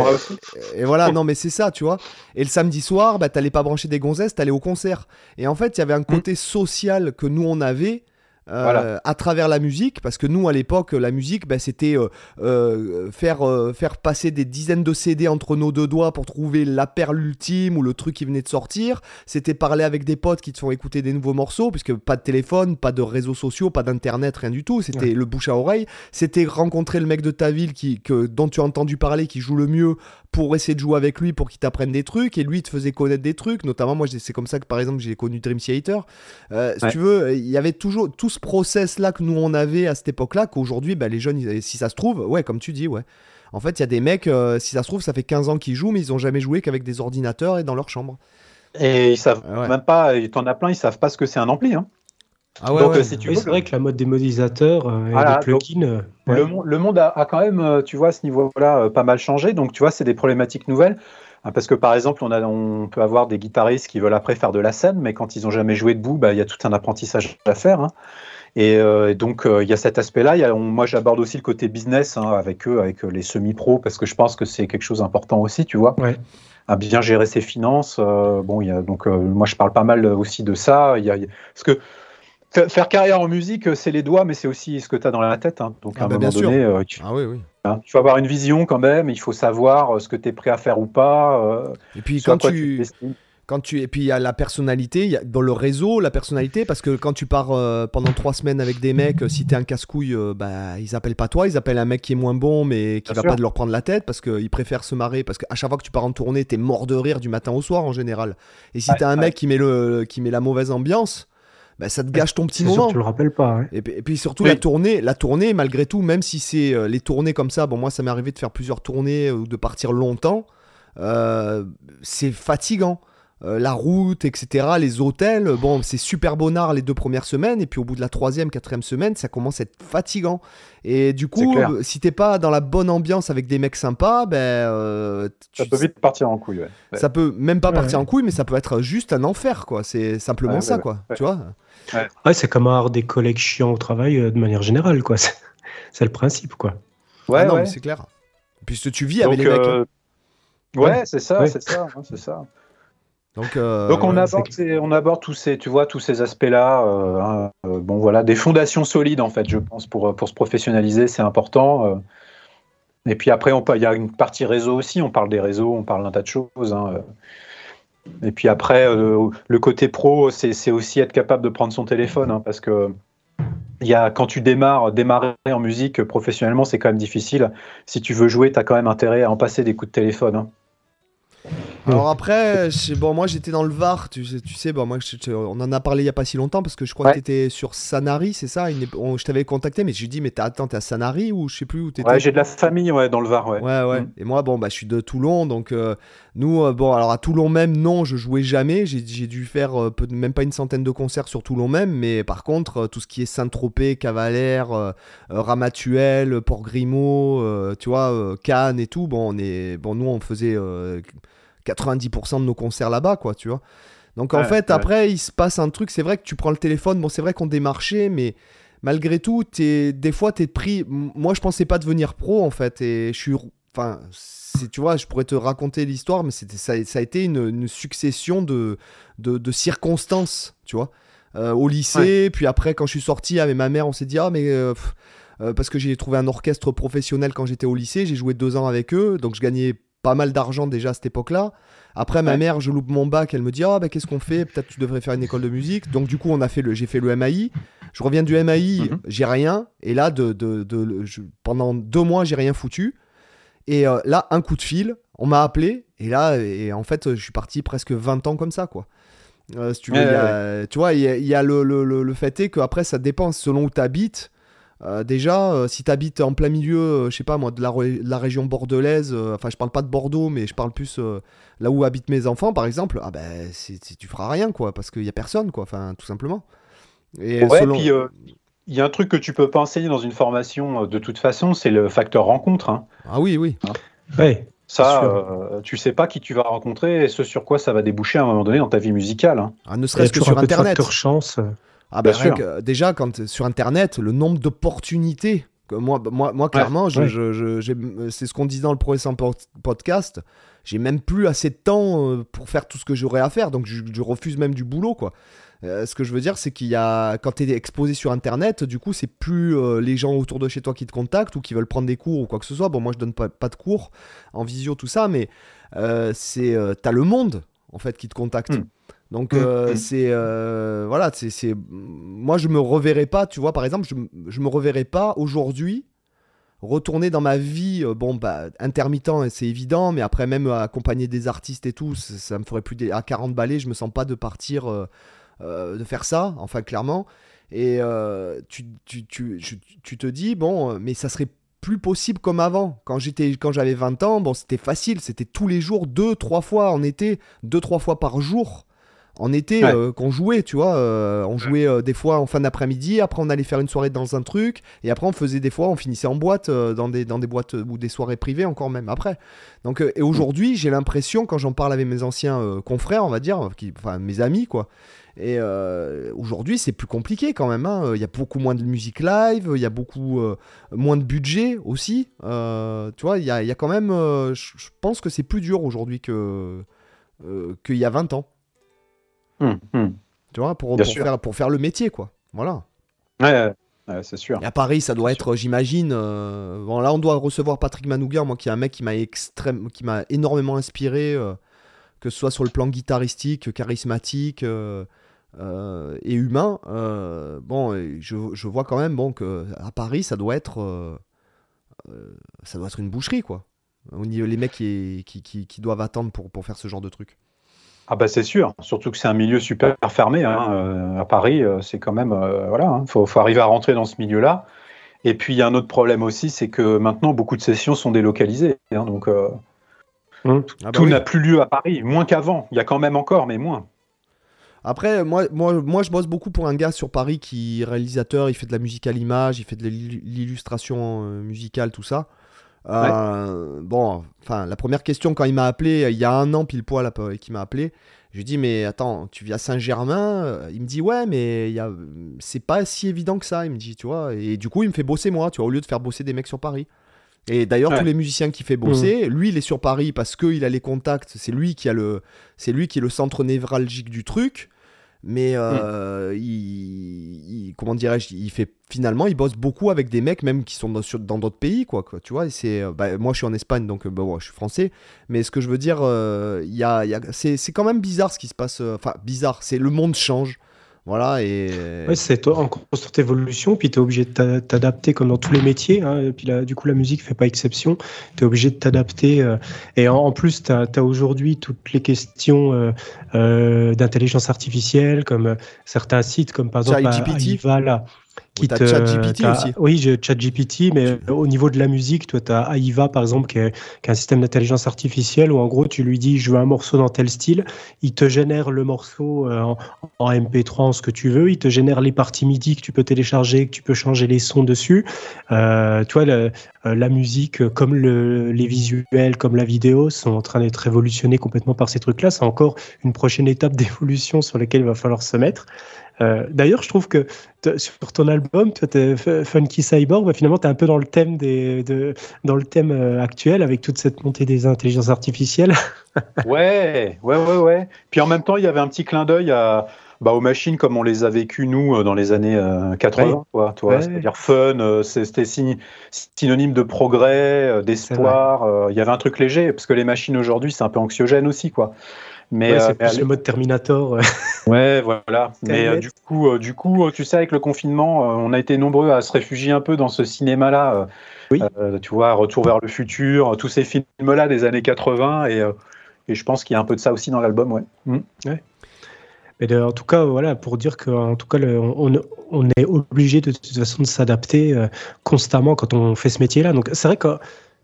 et voilà, non, mais c'est ça, tu vois. Et le samedi soir, bah, t'allais pas brancher des gonzesses, t'allais au concert. Et en fait, il y avait un mmh. côté social que nous, on avait euh, à travers la musique, parce que nous à l'époque la musique bah, c'était euh, euh, faire, faire passer des dizaines de CD entre nos deux doigts pour trouver la perle ultime ou le truc qui venait de sortir, c'était parler avec des potes qui te font écouter des nouveaux morceaux, puisque pas de téléphone, pas de réseaux sociaux, pas d'internet, rien du tout, c'était le bouche à oreille, c'était rencontrer le mec de ta ville qui, que, dont tu as entendu parler, qui joue le mieux pour essayer de jouer avec lui pour qu'il t'apprenne des trucs et lui te faisait connaître des trucs. Notamment moi c'est comme ça que par exemple j'ai connu Dream Theater. Euh, si tu veux il y avait toujours tout ce process là que nous on avait à cette époque là qu'aujourd'hui bah, les jeunes si ça se trouve ouais comme tu dis ouais en fait il y a des mecs euh, si ça se trouve ça fait 15 ans qu'ils jouent mais ils ont jamais joué qu'avec des ordinateurs et dans leur chambre et ils savent même pas t'en as plein ils savent pas ce que c'est un ampli hein. Ah ouais, Donc, euh, si tu c'est vrai que la mode des modélisateurs euh, et des plugins. Le, monde a, quand même, tu vois, à ce niveau-là, pas mal changé. Donc, tu vois, c'est des problématiques nouvelles. Hein, parce que par exemple, on, a, on peut avoir des guitaristes qui veulent après faire de la scène, mais quand ils n'ont jamais joué debout, bah, il y a tout un apprentissage à faire. Hein. Et donc, il y a cet aspect-là. Moi, j'aborde aussi le côté business hein, avec eux, avec les semi-pros, parce que je pense que c'est quelque chose d'important aussi, tu vois. À bien gérer ses finances. bon, y a, donc, moi, je parle pas mal aussi de ça. Y a, parce que Faire carrière en musique, c'est les doigts, mais c'est aussi ce que tu as dans la tête. Hein. Donc, à un ah, bah, moment donné, euh, tu, ah, oui, oui. Hein, tu vas avoir une vision quand même. Il faut savoir euh, ce que tu es prêt à faire ou pas. Euh, et puis, quand tu. quand tu, et puis il y a la personnalité, il y a, dans le réseau, la personnalité, parce que quand tu pars pendant trois semaines avec des mecs, si t'es un casse-couille, bah, ils appellent pas toi, ils appellent un mec qui est moins bon, mais qui va pas de leur prendre la tête, parce qu'ils préfèrent se marrer, parce qu'à chaque fois que tu pars en tournée, t'es mort de rire du matin au soir en général. Et si t'as un mec qui met, le, qui met la mauvaise ambiance, bah, ça te gâche ton petit moment. tu le rappelles pas. Et, puis surtout la tournée, la tournée malgré tout, même si c'est euh, les tournées comme ça, bon moi ça m'est arrivé de faire plusieurs tournées ou de partir longtemps, euh, c'est fatigant. Euh, la route, etc., les hôtels, bon, c'est super bonnard les deux premières semaines, et puis au bout de la troisième, quatrième semaine, ça commence à être fatigant. Et du coup, si t'es pas dans la bonne ambiance avec des mecs sympas, ben. ça peut vite partir en couille, Ça peut même pas partir en couille, mais ça peut être juste un enfer, quoi. C'est simplement ça, quoi. Tu vois Ouais, c'est comme avoir des collègues chiants au travail euh, de manière générale, quoi. C'est le principe, quoi. Ouais, ah non, c'est clair. Puisque tu vis avec les mecs. Hein. Euh, ouais, c'est ça, c'est ça, hein, c'est ça. Donc, euh, Donc on, aborde on aborde tous ces, tu vois, tous ces aspects-là. Hein, bon, voilà, des fondations solides, en fait, je pense, pour, pour se professionnaliser, c'est important. Et puis après, il y a une partie réseau aussi. On parle des réseaux, on parle d'un tas de choses. Hein. Et puis après, le côté pro, c'est aussi être capable de prendre son téléphone, hein, parce que il y a, quand tu démarres, démarrer en musique professionnellement, c'est quand même difficile. Si tu veux jouer, tu as quand même intérêt à en passer des coups de téléphone. Alors après, bon, moi j'étais dans le Var, tu, tu sais, bon, moi, on en a parlé il y a pas si longtemps parce que je crois que tu étais sur Sanary, c'est ça? Je t'avais contacté, mais j'ai dit, mais attends, t'es à Sanary ou je sais plus où t'étais? Ouais, j'ai de la famille ouais, dans le Var, ouais. Ouais, ouais. Mm. Et moi, bon, bah, je suis de Toulon, donc euh, nous, euh, bon, alors à Toulon même, non, je jouais jamais. J'ai dû faire euh, même pas une centaine de concerts sur Toulon même, mais par contre, tout ce qui est Saint-Tropez, Cavalère, Ramatuel, Port-Grimaud, tu vois, Cannes et tout, bon, on est, bon, nous, on faisait 90% de nos concerts là-bas, quoi, tu vois. Donc en fait, après, il se passe un truc. C'est vrai que tu prends le téléphone. Bon, c'est vrai qu'on démarchait, mais malgré tout, es, des fois, tu es pris. Moi, je pensais pas devenir pro, en fait. Et je suis. Enfin, tu vois, je pourrais te raconter l'histoire, mais c'était, ça, ça, a été une, succession de, de, circonstances, tu vois. Euh, au lycée, puis après, quand je suis sorti avec ma mère, on s'est dit, ah, mais. Euh, euh, parce que j'ai trouvé un orchestre professionnel quand j'étais au lycée, j'ai joué deux ans avec eux, donc je gagnais pas mal d'argent déjà à cette époque-là. Après, ma mère, je loupe mon bac, elle me dit Ah, bah, qu'est-ce qu'on fait? Peut-être tu devrais faire une école de musique. Donc, du coup, on a fait le, j'ai fait le MAI. Je reviens du MAI, mhm. j'ai rien. Et là, de, de, de pendant deux mois, j'ai rien foutu. Et euh, là, un coup de fil, on m'a appelé. Et là, et en fait, je suis parti presque 20 ans comme ça, quoi. Euh, tu, tu vois, il y a, le, le, le, fait est qu'après, ça dépend selon où tu habites. Euh, déjà, euh, si tu habites en plein milieu, euh, je sais pas moi, de la, la région bordelaise, enfin je parle pas de Bordeaux, mais je parle plus là où habitent mes enfants par exemple, ah ben tu feras rien quoi, parce qu'il y a personne quoi, enfin tout simplement. Et ouais, puis il y a un truc que tu peux pas enseigner dans une formation de toute façon, c'est le facteur rencontre. Hein. Ah oui, oui. Hein ouais. Ça, tu sais pas qui tu vas rencontrer et ce sur quoi ça va déboucher à un moment donné dans ta vie musicale. Hein. Ah, ne serait-ce que sur Internet. Facteur chance. Ah bah déjà, quand sur Internet, le nombre d'opportunités, moi, moi, moi clairement, c'est ce qu'on dit dans le précédent podcast, j'ai même plus assez de temps euh, pour faire tout ce que j'aurais à faire, donc je, refuse même du boulot, quoi. Euh, ce que je veux dire, c'est qu'il y a, quand tu es exposé sur Internet, du coup, c'est plus euh, les gens autour de chez toi qui te contactent ou qui veulent prendre des cours ou quoi que ce soit. Bon, moi, je donne pas, pas de cours en visio, tout ça, mais c'est, t'as le monde, en fait, qui te contacte. Hmm. Donc mm, euh, mm. c'est euh, voilà, c'est moi je me reverrai pas, tu vois par exemple, je, je me reverrai pas aujourd'hui retourner dans ma vie euh, bon bah intermittent c'est évident, mais après même accompagner des artistes et tout, ça, me ferait plus à 40 balais, je me sens pas de partir de faire ça, enfin clairement. Et tu, tu, tu, tu, te dis bon, mais ça serait plus possible comme avant. Quand j'étais, quand j'avais 20 ans, bon, c'était facile, c'était tous les jours, deux, trois fois en été, deux, trois fois par jour en été euh, qu'on jouait, tu vois. Euh, on jouait euh, des fois en fin d'après-midi, après on allait faire une soirée dans un truc, et après on faisait des fois, on finissait en boîte, dans, des, dans des boîtes ou des soirées privées encore même après. Donc, et aujourd'hui, j'ai l'impression, quand j'en parle avec mes anciens confrères, on va dire, qui, enfin mes amis, quoi. Et aujourd'hui, c'est plus compliqué quand même. Hein. Il y a beaucoup moins de musique live, il y a beaucoup moins de budget aussi. tu vois, il y a, y a, quand même. je pense que c'est plus dur aujourd'hui que qu'il y a 20 ans. Hum, hum. Tu vois, pour, faire, pour faire le métier, quoi. Voilà. Ouais, c'est sûr. Et à Paris, ça doit être, j'imagine. Euh, bon, là, on doit recevoir Patrick Manouguer, moi, qui est un mec qui m'a extrême, qui m'a énormément inspiré, euh, que ce soit sur le plan guitaristique, charismatique euh, et humain. bon, je, je, vois quand même, bon, que à Paris, ça doit être, ça doit être une boucherie, quoi. Au niveau les mecs qui, qui, qui, qui doivent attendre pour, pour faire ce genre de truc. Ah bah c'est sûr, surtout que c'est un milieu super fermé. Hein. Euh, à Paris, euh, c'est quand même euh, voilà, il hein. faut, arriver à rentrer dans ce milieu-là. Et puis il y a un autre problème aussi, c'est que maintenant beaucoup de sessions sont délocalisées, hein. donc mmh. ah tout bah n'a plus lieu à Paris, moins qu'avant. Il y a quand même encore, mais moins. Après, moi, moi, moi, je bosse beaucoup pour un gars sur Paris qui est réalisateur, il fait de la musique à l'image, il fait de l'illustration musicale, tout ça. Euh, bon, enfin, la première question quand il m'a appelé, il y a un an pile poil, qui m'a appelé, je lui dis mais attends, tu vis à Saint-Germain? Euh, Il me dit ouais, mais y a... c'est pas si évident que ça. Il me dit tu vois, et du coup il me fait bosser moi, tu vois, au lieu de faire bosser des mecs sur Paris. Et d'ailleurs tous les musiciens qui fait bosser, mmh. lui il est sur Paris parce qu'il a les contacts, c'est lui qui a le, c'est lui qui est le centre névralgique du truc. Mais euh, il, comment dirais-je, il fait finalement, il bosse beaucoup avec des mecs même qui sont dans d'autres pays, quoi, quoi, Tu vois, c'est, euh, bah, moi je suis en Espagne, donc bah, je suis français, mais ce que je veux dire, il y a, y a c'est quand même bizarre ce qui se passe. Enfin, bizarre, c'est le monde change. Voilà, et. Ouais, c'est en constante évolution, puis tu es obligé de t'adapter comme dans tous les métiers. Hein, et puis là, du coup, la musique fait pas exception. Tu es obligé de t'adapter. Euh, et en, plus, tu as, aujourd'hui toutes les questions euh, euh, d'intelligence artificielle, comme certains sites, comme par exemple qui te, ChatGPT aussi. Oui, j'ai ChatGPT, mais au niveau de la musique, toi, tu as AIVA, par exemple, qui est, un système d'intelligence artificielle où, en gros, tu lui dis, je veux un morceau dans tel style. Il te génère le morceau euh, en, MP3, en ce que tu veux. Il te génère les parties MIDI que tu peux télécharger, que tu peux changer les sons dessus. Euh, tu vois, euh, la musique, comme le, les visuels, comme la vidéo, sont en train d'être révolutionnés complètement par ces trucs-là. C'est encore une prochaine étape d'évolution sur laquelle il va falloir se mettre. Euh, d'ailleurs, je trouve que sur ton album, Funky Cyborg, bah, finalement, tu es un peu dans le thème, des, de, dans le thème euh, actuel avec toute cette montée des intelligences artificielles. ouais, ouais, ouais, ouais. Puis en même temps, il y avait un petit clin d'œil à, bah, aux machines comme on les a vécues, nous, euh, dans les années 80. C'est-à-dire fun, c'était synonyme de progrès, d'espoir. Il y avait un truc léger, parce que les machines aujourd'hui, c'est un peu anxiogène aussi. quoi. Mais c'est euh, plus le mode Terminator. Euh. ouais, voilà. Mais euh, du coup, du coup, tu sais, avec le confinement, on a été nombreux à se réfugier un peu dans ce cinéma-là. Oui. tu vois, Retour vers le futur, tous ces films-là des années 80, et, et je pense qu'il y a un peu de ça aussi dans l'album, ouais. Mm. ouais. Mais en tout cas, voilà, pour dire qu'en tout cas, on, on, est obligé de, de toute façon de s'adapter constamment quand on fait ce métier-là. Donc, c'est vrai que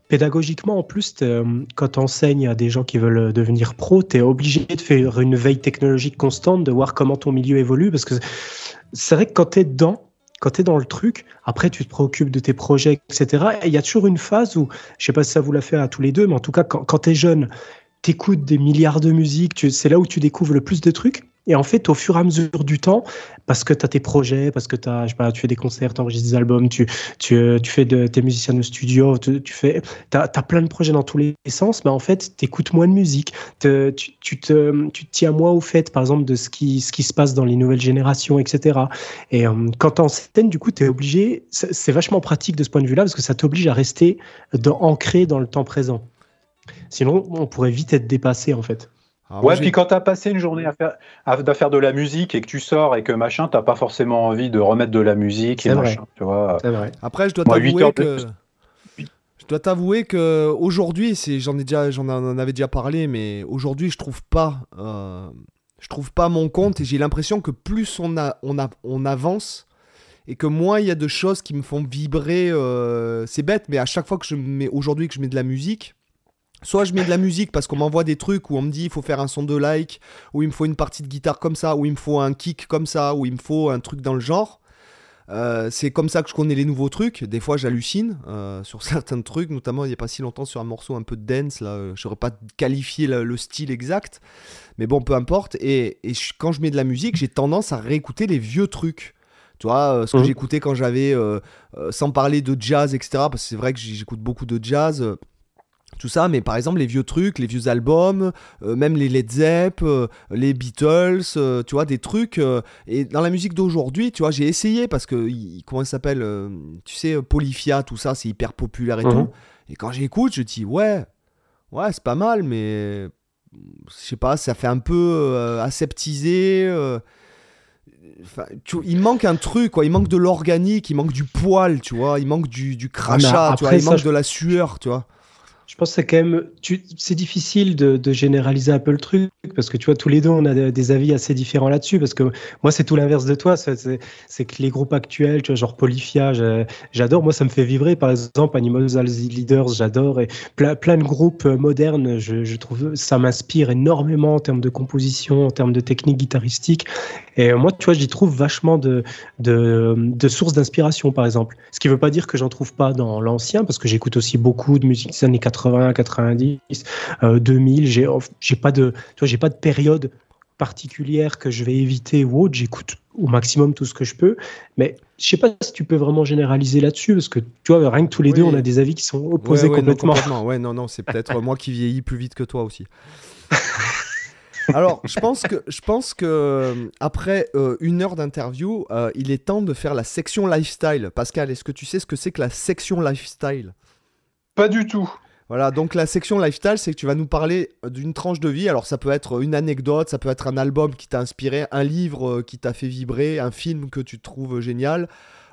pédagogiquement, en plus, euh, quand tu enseignes à des gens qui veulent devenir pro, tu es obligé de faire une veille technologique constante, de voir comment ton milieu évolue, parce que c'est vrai que quand tu es dedans, quand tu es dans le truc, après tu te préoccupes de tes projets, etc. Et il y a toujours une phase où, je sais pas si ça vous l'a fait à tous les deux, mais en tout cas, quand, quand tu es jeune, tu écoutes des milliards de musiques, c'est là où tu découvres le plus de trucs. Et en fait, au fur et à mesure du temps, parce que tu as tes projets, parce que as, je sais pas, tu fais des concerts, tu enregistres des albums, tu, tu, tu fais de, tes musiciens de studio, tu, fais, as, as, plein de projets dans tous les sens, mais en fait, tu écoutes moins de musique. tu, tu, te, tu te tiens moins au fait, par exemple, de ce qui, ce qui se passe dans les nouvelles générations, etc. Et euh, quand tu en scène, du coup, tu obligé, c'est vachement pratique de ce point de vue-là, parce que ça t'oblige à rester ancré dans le temps présent. Sinon, on pourrait vite être dépassé, en fait. Ah, ouais, puis quand tu as passé une journée à faire, à, faire de la musique et que tu sors et que machin, t'as pas forcément envie de remettre de la musique et machin, tu vois. Vrai. Après, je dois t'avouer que. Je dois t'avouer que aujourd'hui, j'en ai déjà, j'en en avais déjà parlé, mais aujourd'hui, je trouve pas, euh, je trouve pas mon compte et j'ai l'impression que plus on a, on a, on avance et que moins il y a de choses qui me font vibrer. Euh, c'est bête, mais à chaque fois que je mets aujourd'hui que je mets de la musique, Soit je mets de la musique parce qu'on m'envoie des trucs où on me dit il faut faire un son de like, ou il me faut une partie de guitare comme ça, ou il me faut un kick comme ça, ou il me faut un truc dans le genre. Euh, c'est comme ça que je connais les nouveaux trucs. Des fois, j'hallucine euh, sur certains trucs, notamment il n'y a pas si longtemps sur un morceau un peu de dance. Là, euh, je n'aurais pas qualifié le, style exact, mais bon, peu importe. Et, quand je mets de la musique, j'ai tendance à réécouter les vieux trucs. Tu vois, ce que mmh. j'écoutais quand j'avais, sans parler de jazz, etc. Parce que c'est vrai que j'écoute beaucoup de jazz tout ça, mais par exemple les vieux trucs, les vieux albums, euh, même les Led Zepp, euh, les Beatles, euh, tu vois, des trucs. et dans la musique d'aujourd'hui, tu vois, j'ai essayé parce que, comment ça s'appelle Tu sais, Polyphia, tout ça, c'est hyper populaire et mhm. tout. Et quand j'écoute, je dis, ouais, ouais, c'est pas mal, mais je sais pas, ça fait un peu aseptisé. il manque un truc, quoi. Il manque de l'organique, il manque du poil, tu vois. Il manque du, du crachat, tu vois. Il manque de la sueur, tu vois. Je pense que c'est quand même, c'est difficile de, généraliser un peu le truc parce que tu vois, tous les deux, on a des avis assez différents là-dessus. Parce que moi, c'est tout l'inverse de toi. C'est que les groupes actuels, tu vois, genre Polyphia, j'adore. Moi, ça me fait vibrer. Par exemple, Animals as Leaders, j'adore. Et plein, de groupes modernes, je, trouve, ça m'inspire énormément en termes de composition, en termes de technique guitaristique. Et moi, tu vois, j'y trouve vachement de, de, de sources d'inspiration, par exemple. Ce qui ne veut pas dire que j'en trouve pas dans l'ancien, parce que j'écoute aussi beaucoup de musique des années 80, 90, 2000. J'ai, j'ai pas de, tu vois, j'ai pas de période particulière que je vais éviter ou autre. J'écoute au maximum tout ce que je peux. Mais je sais pas si tu peux vraiment généraliser là-dessus, parce que tu vois, rien que tous les deux, on a des avis qui sont opposés complètement. Non, Ouais, non, non, c'est peut-être moi qui vieillis plus vite que toi aussi. Alors, je pense que, je pense que après une heure d'interview, il est temps de faire la section lifestyle. Pascal, est-ce que tu sais ce que c'est que la section lifestyle? Pas du tout. Voilà, donc la section lifestyle, c'est que tu vas nous parler d'une tranche de vie. Alors ça peut être une anecdote, ça peut être un album qui t'a inspiré, un livre qui t'a fait vibrer, un film que tu trouves génial,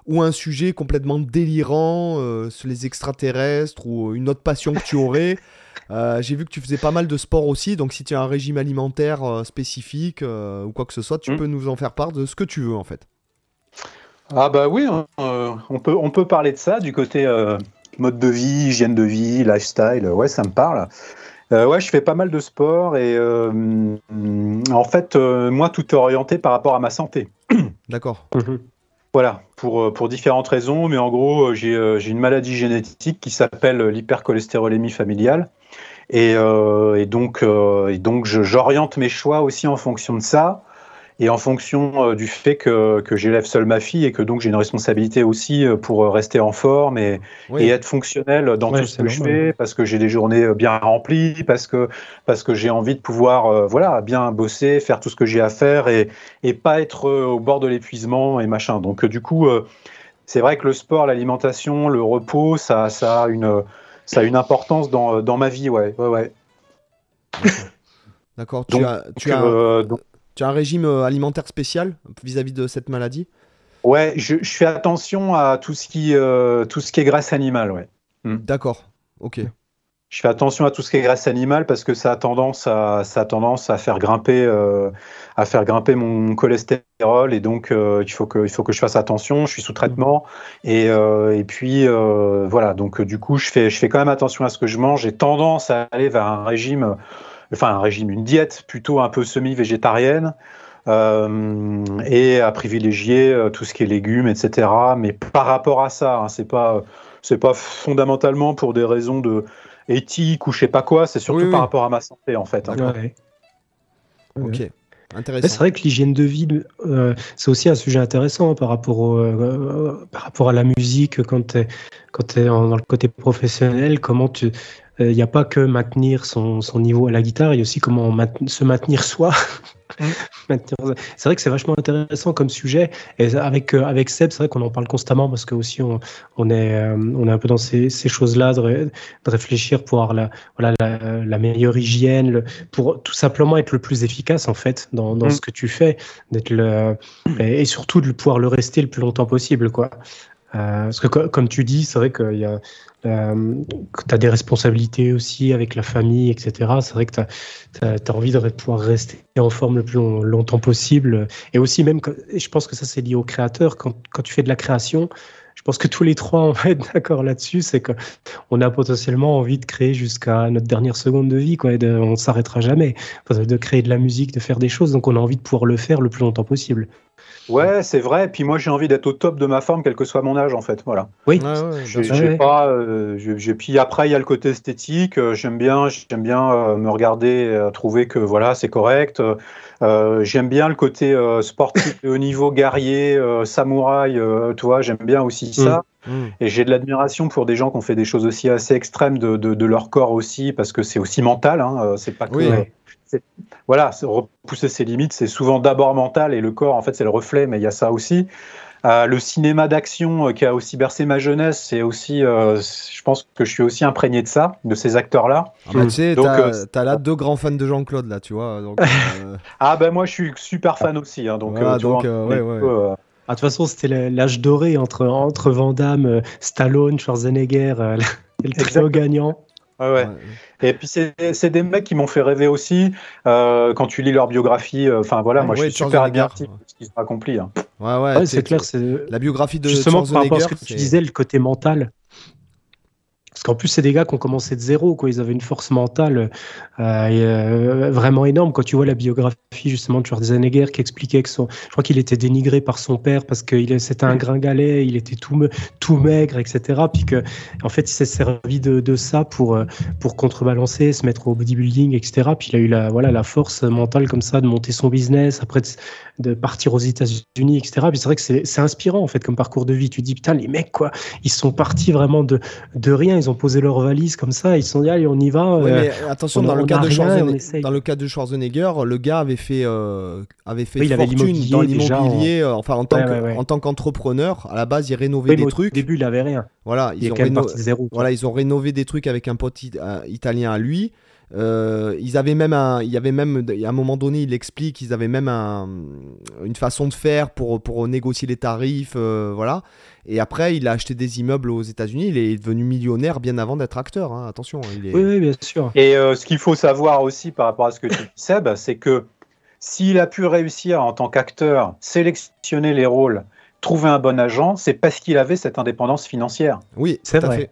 ou un sujet complètement délirant euh, sur les extraterrestres, ou une autre passion que tu aurais. Euh, j'ai vu que tu faisais pas mal de sport aussi, donc si tu as un régime alimentaire euh, spécifique ou quoi que ce soit, tu hmm. peux nous en faire part de ce que tu veux en fait. Ah bah oui, hein, on, peut, on peut parler de ça du côté mode de vie, hygiène de vie, lifestyle, ouais, ça me parle. Euh, ouais, je fais pas mal de sport et euh, en fait, euh, moi, tout est orienté par rapport à ma santé. D'accord. Mhm. Voilà, pour, pour différentes raisons, mais en gros, j'ai une maladie génétique qui s'appelle l'hypercholestérolémie familiale. Et, et donc, et donc j'oriente mes choix aussi en fonction de ça et en fonction euh, du fait que, que j'élève seul ma fille et que donc j'ai une responsabilité aussi euh, pour euh, rester en forme et, et être fonctionnel dans tout ce que je fais, parce que j'ai des journées bien remplies, parce que, parce que j'ai envie de pouvoir voilà, bien bosser, faire tout ce que j'ai à faire et, et pas être au bord de l'épuisement et machin. Donc du coup, c'est vrai que le sport, l'alimentation, le repos, ça, ça, a une, ça a une importance dans, dans ma vie, ouais. ouais, ouais. D'accord. Tu as, tu as... Tu as un régime euh, alimentaire spécial vis-à-vis de cette maladie? Ouais, je, fais attention à tout ce qui, euh, tout ce qui est graisse animale, ouais. Hmm. D'accord, ok. Je fais attention à tout ce qui est graisse animale parce que ça a tendance à, ça a tendance à faire grimper, euh, à faire grimper mon cholestérol et donc il faut que, il faut que je fasse attention. Je suis sous traitement et, et puis voilà. Donc du coup, je fais, je fais quand même attention à ce que je mange. J'ai tendance à aller vers un régime enfin un régime, une diète plutôt un peu semi-végétarienne. Euh, et à privilégier euh, tout ce qui est légumes, etc. Mais par rapport à ça, hein, c'est pas c'est pas fondamentalement pour des raisons de éthique ou je sais pas quoi. C'est surtout par rapport à ma santé en fait. Hein. Ok. Intéressant. C'est vrai que l'hygiène de vie, euh, c'est aussi un sujet intéressant par rapport, par rapport à la musique quand tu es, quand es dans le côté professionnel. Comment tu, il euh, n'y a pas que maintenir son, niveau à la guitare, il y a aussi comment se maintenir soi. Mm. c'est vrai que c'est vachement intéressant comme sujet. Et avec, euh, avec Seb, c'est vrai qu'on en parle constamment parce que aussi on, on est, euh, on est un peu dans ces, choses-là, de, réfléchir pour avoir la, voilà, la, meilleure hygiène, pour tout simplement être le plus efficace en fait dans, mm. ce que tu fais, d'être le, et, surtout de pouvoir le rester le plus longtemps possible. Quoi. parce que comme tu dis, c'est vrai qu'il y a, euh, tu as des responsabilités aussi avec la famille, etc. C'est vrai que tu as, envie de pouvoir rester en forme le plus longtemps possible. Et aussi, même, je pense que ça, c'est lié au créateur. Quand, quand, tu fais de la création, je pense que tous les trois, on va être d'accord là-dessus. C'est qu'on a potentiellement envie de créer jusqu'à notre dernière seconde de vie. Quoi, on ne s'arrêtera jamais. De créer de la musique, de faire des choses. Donc, on a envie de pouvoir le faire le plus longtemps possible. Ouais, c'est vrai. Puis moi, j'ai envie d'être au top de ma forme, quel que soit mon âge, en fait. Voilà. Oui. j'ai pas. Euh, puis après, il y a le côté esthétique. Euh, j'aime bien, j'aime bien euh, me regarder, trouver que voilà, c'est correct. j'aime bien le côté sportif de haut niveau, guerrier, samouraï. tu vois, j'aime bien aussi ça. Mm. Mm. Et j'ai de l'admiration pour des gens qui ont fait des choses aussi assez extrêmes de, de, leur corps aussi, parce que c'est aussi mental. Hein, c'est pas que voilà, repousser ses limites, c'est souvent d'abord mental et le corps, en fait, c'est le reflet, mais il y a ça aussi. Euh, le cinéma d'action euh, qui a aussi bercé ma jeunesse, c'est aussi, euh, je pense que je suis aussi imprégné de ça, de ces acteurs-là. Ah bah, tu sais, t'as là deux grands fans de Jean-Claude là, tu vois. ah ben moi je suis super fan aussi, hein, donc. Ah, de toute façon, c'était l'âge doré entre entre Van Damme, Stallone, Schwarzenegger, le trio gagnant. Ouais, Et puis c'est des mecs qui m'ont fait rêver aussi euh, quand tu lis leur biographie. Euh, enfin voilà, moi je suis super admiratif de ce qu'ils ont accompli. Hein. Ouais, ouais, c'est clair. La biographie de Justement, par rapport à ce que tu disais, le côté mental. Parce qu'en plus, c'est des gars qui ont commencé de zéro, quoi. Ils avaient une force mentale euh, euh, vraiment énorme. Quand tu vois la biographie justement de Schwarzenegger qui expliquait que son, je crois qu'il était dénigré par son père parce que c'était un gringalet, il était tout, tout maigre, etc. Puis que, en fait, il s'est servi de, de, ça pour, euh, pour contrebalancer, se mettre au bodybuilding, etc. Puis il a eu la, voilà, la force mentale comme ça de monter son business, après de, de partir aux États-Unis, etc. Puis c'est vrai que c'est inspirant, en fait, comme parcours de vie. Tu te dis, putain, les mecs, quoi, ils sont partis vraiment de, de rien. Ils ont ont posé leur valise comme ça, ils se sont dit allez on y va. Oui, mais attention dans, le cas de Schwarzenegger, dans le cas de Schwarzenegger, le gars avait fait avait fait fortune dans l'immobilier, enfin en tant en tant qu'entrepreneur. À la base, il rénovait des trucs. Au début, il avait rien. Voilà, ils ont, zéro, voilà, ils ont rénové des trucs avec un pote italien à lui. Euh, ils avaient même un, il y avait même, à un moment donné, il explique qu'ils avaient même un, une façon de faire pour, pour négocier les tarifs, euh, voilà. Et après, il a acheté des immeubles aux États-Unis. Il est devenu millionnaire bien avant d'être acteur. Hein. Attention. Il est... oui, bien sûr. Et euh, ce qu'il faut savoir aussi par rapport à ce que tu dis, Seb, c'est que s'il a pu réussir en tant qu'acteur, sélectionner les rôles, trouver un bon agent, c'est parce qu'il avait cette indépendance financière. Oui, c'est vrai.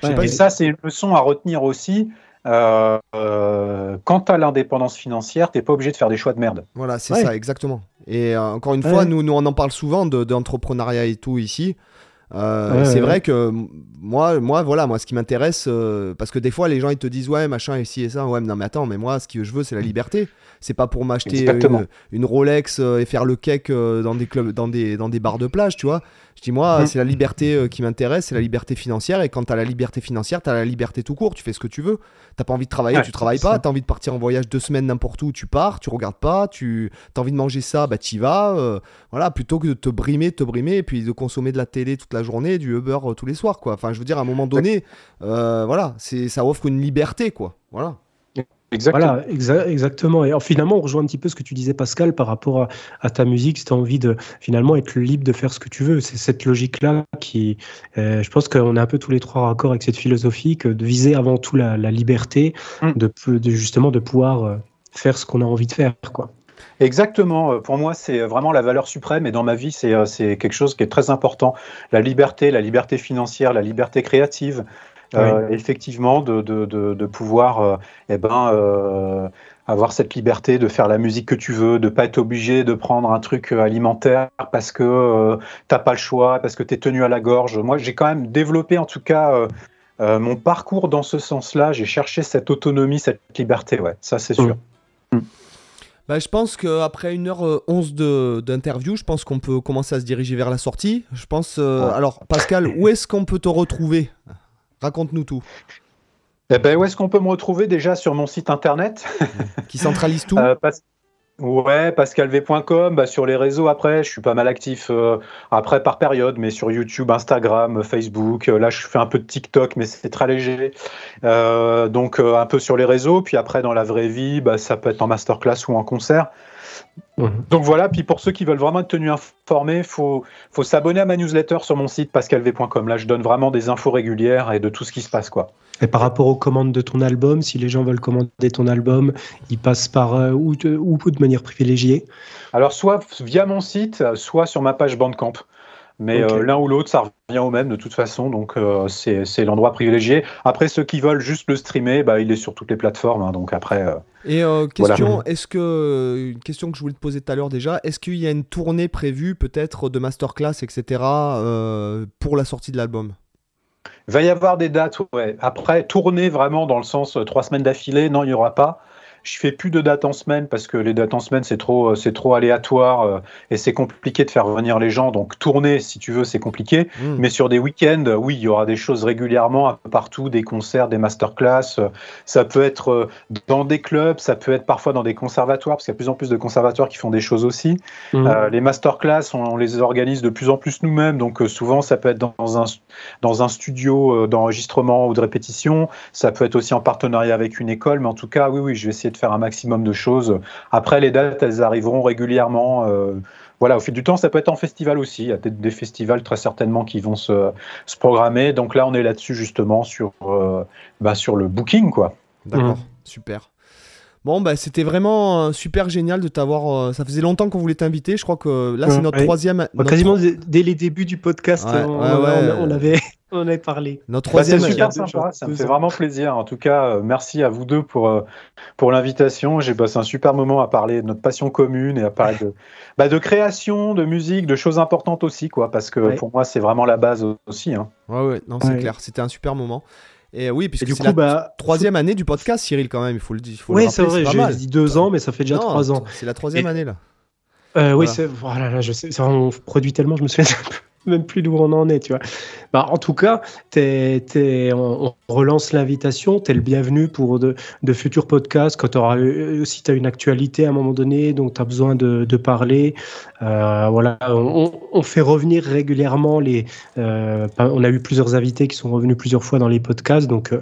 Fait. et ça, c'est une leçon à retenir aussi euh, quant à l'indépendance financière, t'es pas obligé de faire des choix de merde. Voilà, c'est ça, exactement. Et euh, encore une fois, nous, nous, on en parle souvent d'entrepreneuriat et tout ici. Euh, c'est vrai que moi, moi, voilà, moi, ce qui m'intéresse, parce que des fois, les gens ils te disent ouais, machin, et ci et ça, ouais, mais non, mais attends, mais moi, ce que je veux, c'est la liberté. C'est pas pour m'acheter une, Rolex et faire le cake dans des clubs, dans des, dans des bars de plage, tu vois. Je dis, moi, mhm. c'est la liberté euh, qui m'intéresse, c'est la liberté financière. Et quand tu as la liberté financière, tu as la liberté tout court. Tu fais ce que tu veux. T'as pas envie de travailler, tu travailles pas. Tu as envie de partir en voyage deux semaines n'importe où, tu pars, tu regardes pas. Tu as envie de manger ça, bah y vas. Euh, voilà, plutôt que de te brimer, te brimer, et puis de consommer de la télé toute la journée, du Uber euh, tous les soirs, quoi. Enfin, je veux dire, à un moment donné, voilà, ça offre une liberté, quoi. Voilà. Exactement. Voilà, exactement. Et finalement, on rejoint un petit peu ce que tu disais, Pascal, par rapport à, ta musique. Si tu as envie de finalement être libre de faire ce que tu veux, c'est cette logique-là qui, euh, je pense qu'on est un peu tous les trois raccord avec cette philosophie que de viser avant tout la, liberté, mm. de, de, justement de pouvoir euh, faire ce qu'on a envie de faire, quoi. Exactement. Euh, pour moi, c'est vraiment la valeur suprême et dans ma vie, c'est quelque chose qui est très important. La liberté, la liberté financière, la liberté créative, euh, effectivement, de, de, de, pouvoir euh, eh ben, euh, avoir cette liberté de faire la musique que tu veux, de pas être obligé de prendre un truc alimentaire parce que t'as pas le choix, parce que tu es tenu à la gorge. Moi, j'ai quand même développé en tout cas mon parcours dans ce sens-là. J'ai cherché cette autonomie, cette liberté, ouais, ça c'est sûr. Mm. Mm. Bah, je pense qu'après 1h11 d'interview, je pense qu'on peut commencer à se diriger vers la sortie. Je pense. Alors, Pascal, où est-ce qu'on peut te retrouver? Raconte-nous tout. Eh ben, où est-ce qu'on peut me retrouver déjà sur mon site internet? Qui centralise tout? Euh, Ouais, pascalv.com, bah, sur les réseaux après, je suis pas mal actif euh, après par période, mais sur YouTube, Instagram, Facebook, euh, là je fais un peu de TikTok, mais c'est très léger. donc un peu sur les réseaux, puis après dans la vraie vie, bah, ça peut être en masterclass ou en concert. Mhm. Donc voilà, puis pour ceux qui veulent vraiment être tenus informés, il faut, faut s'abonner à ma newsletter sur mon site pascalv.com. Là, je donne vraiment des infos régulières et de tout ce qui se passe. quoi. Et par rapport aux commandes de ton album, si les gens veulent commander ton album, ils passent par euh, où, de, de manière privilégiée Alors, soit via mon site, soit sur ma page Bandcamp. Mais euh, l'un ou l'autre, ça revient au même de toute façon, donc euh, c'est l'endroit privilégié. Après, ceux qui veulent juste le streamer, bah, il est sur toutes les plateformes, hein, donc après. Euh, Et question, est-ce que une question que je voulais te poser tout à l'heure déjà, est-ce qu'il y a une tournée prévue peut-être de masterclass, etc. pour la sortie de l'album? Il va y avoir des dates, ouais. Après, tournée vraiment dans le sens trois semaines d'affilée, non, il n'y aura pas. Je fais plus de dates en semaine parce que les dates en semaine c'est trop euh, c'est trop aléatoire euh, et c'est compliqué de faire venir les gens. Donc tourner si tu veux c'est compliqué. Hmm. Mais sur des week-ends, oui il y aura des choses régulièrement un peu partout, des concerts, des masterclass. Ça peut être euh, dans des clubs, ça peut être parfois dans des conservatoires parce qu'il y a de plus en plus de conservatoires qui font des choses aussi. Hmm. les masterclass on, les organise de plus en plus nous-mêmes. Donc souvent ça peut être dans un dans un studio d'enregistrement ou de répétition. Ça peut être aussi en partenariat avec une école. Mais en tout cas oui oui je vais essayer de faire un maximum de choses. Après, les dates, elles arriveront régulièrement. Euh, voilà, au fil du temps, ça peut être en festival aussi. Il y a peut-être des festivals très certainement qui vont se, programmer. Donc là, on est là-dessus justement sur, euh, bah, sur le booking, quoi. D'accord, mmh. super. Bon, bah, c'était vraiment euh, super génial de t'avoir. ça faisait longtemps qu'on voulait t'inviter. Je crois que là, c'est notre troisième. Bah, quasiment dès les débuts du podcast, on, avait, on avait parlé. Notre bah, troisième. c'est super sympa, ça me fait vraiment plaisir. En tout cas, euh, merci à vous deux pour, euh, pour l'invitation. J'ai passé un super moment à parler de notre passion commune et à parler de, bah, de création, de musique, de choses importantes aussi, quoi, parce que pour moi, c'est vraiment la base aussi. Hein. Ouais, ouais, non, c'est clair. C'était un super moment. Et oui, puisque c'est la bah, troisième année du podcast, Cyril, quand même, il faut le dire. Oui, c'est vrai, j'ai dit deux ans, mais ça fait déjà trois ans. C'est la troisième année, là. Euh, oui, c'est voilà, là, je sais, on produit tellement, je me souviens même plus d'où on en est, tu vois. Bah, en tout cas, on, relance l'invitation. Tu es le bienvenu pour de, futurs podcasts. Quand auras, euh, si tu as une actualité à un moment donné, donc tu as besoin de, parler. Euh, voilà, on, fait revenir régulièrement les. Euh, on a eu plusieurs invités qui sont revenus plusieurs fois dans les podcasts. Donc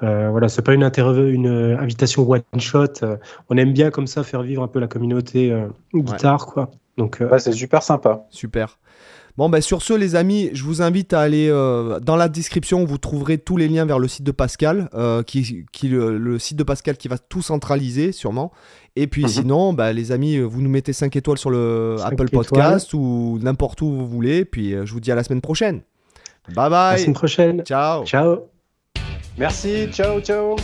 voilà, c'est pas une, une invitation one shot. on aime bien comme ça faire vivre un peu la communauté guitare, quoi. Donc, c'est super sympa. Super. Bon, ben sur ce, les amis, je vous invite à aller euh, dans la description. Vous trouverez tous les liens vers le site de Pascal, euh, qui, qui le, site de Pascal qui va tout centraliser, sûrement. Et puis mhm. sinon, bah, les amis, vous nous mettez 5 étoiles sur le Apple Podcast ou n'importe où vous voulez. Puis euh, je vous dis à la semaine prochaine. Bye bye. À la semaine prochaine. Ciao. Ciao. Merci. Ciao, ciao.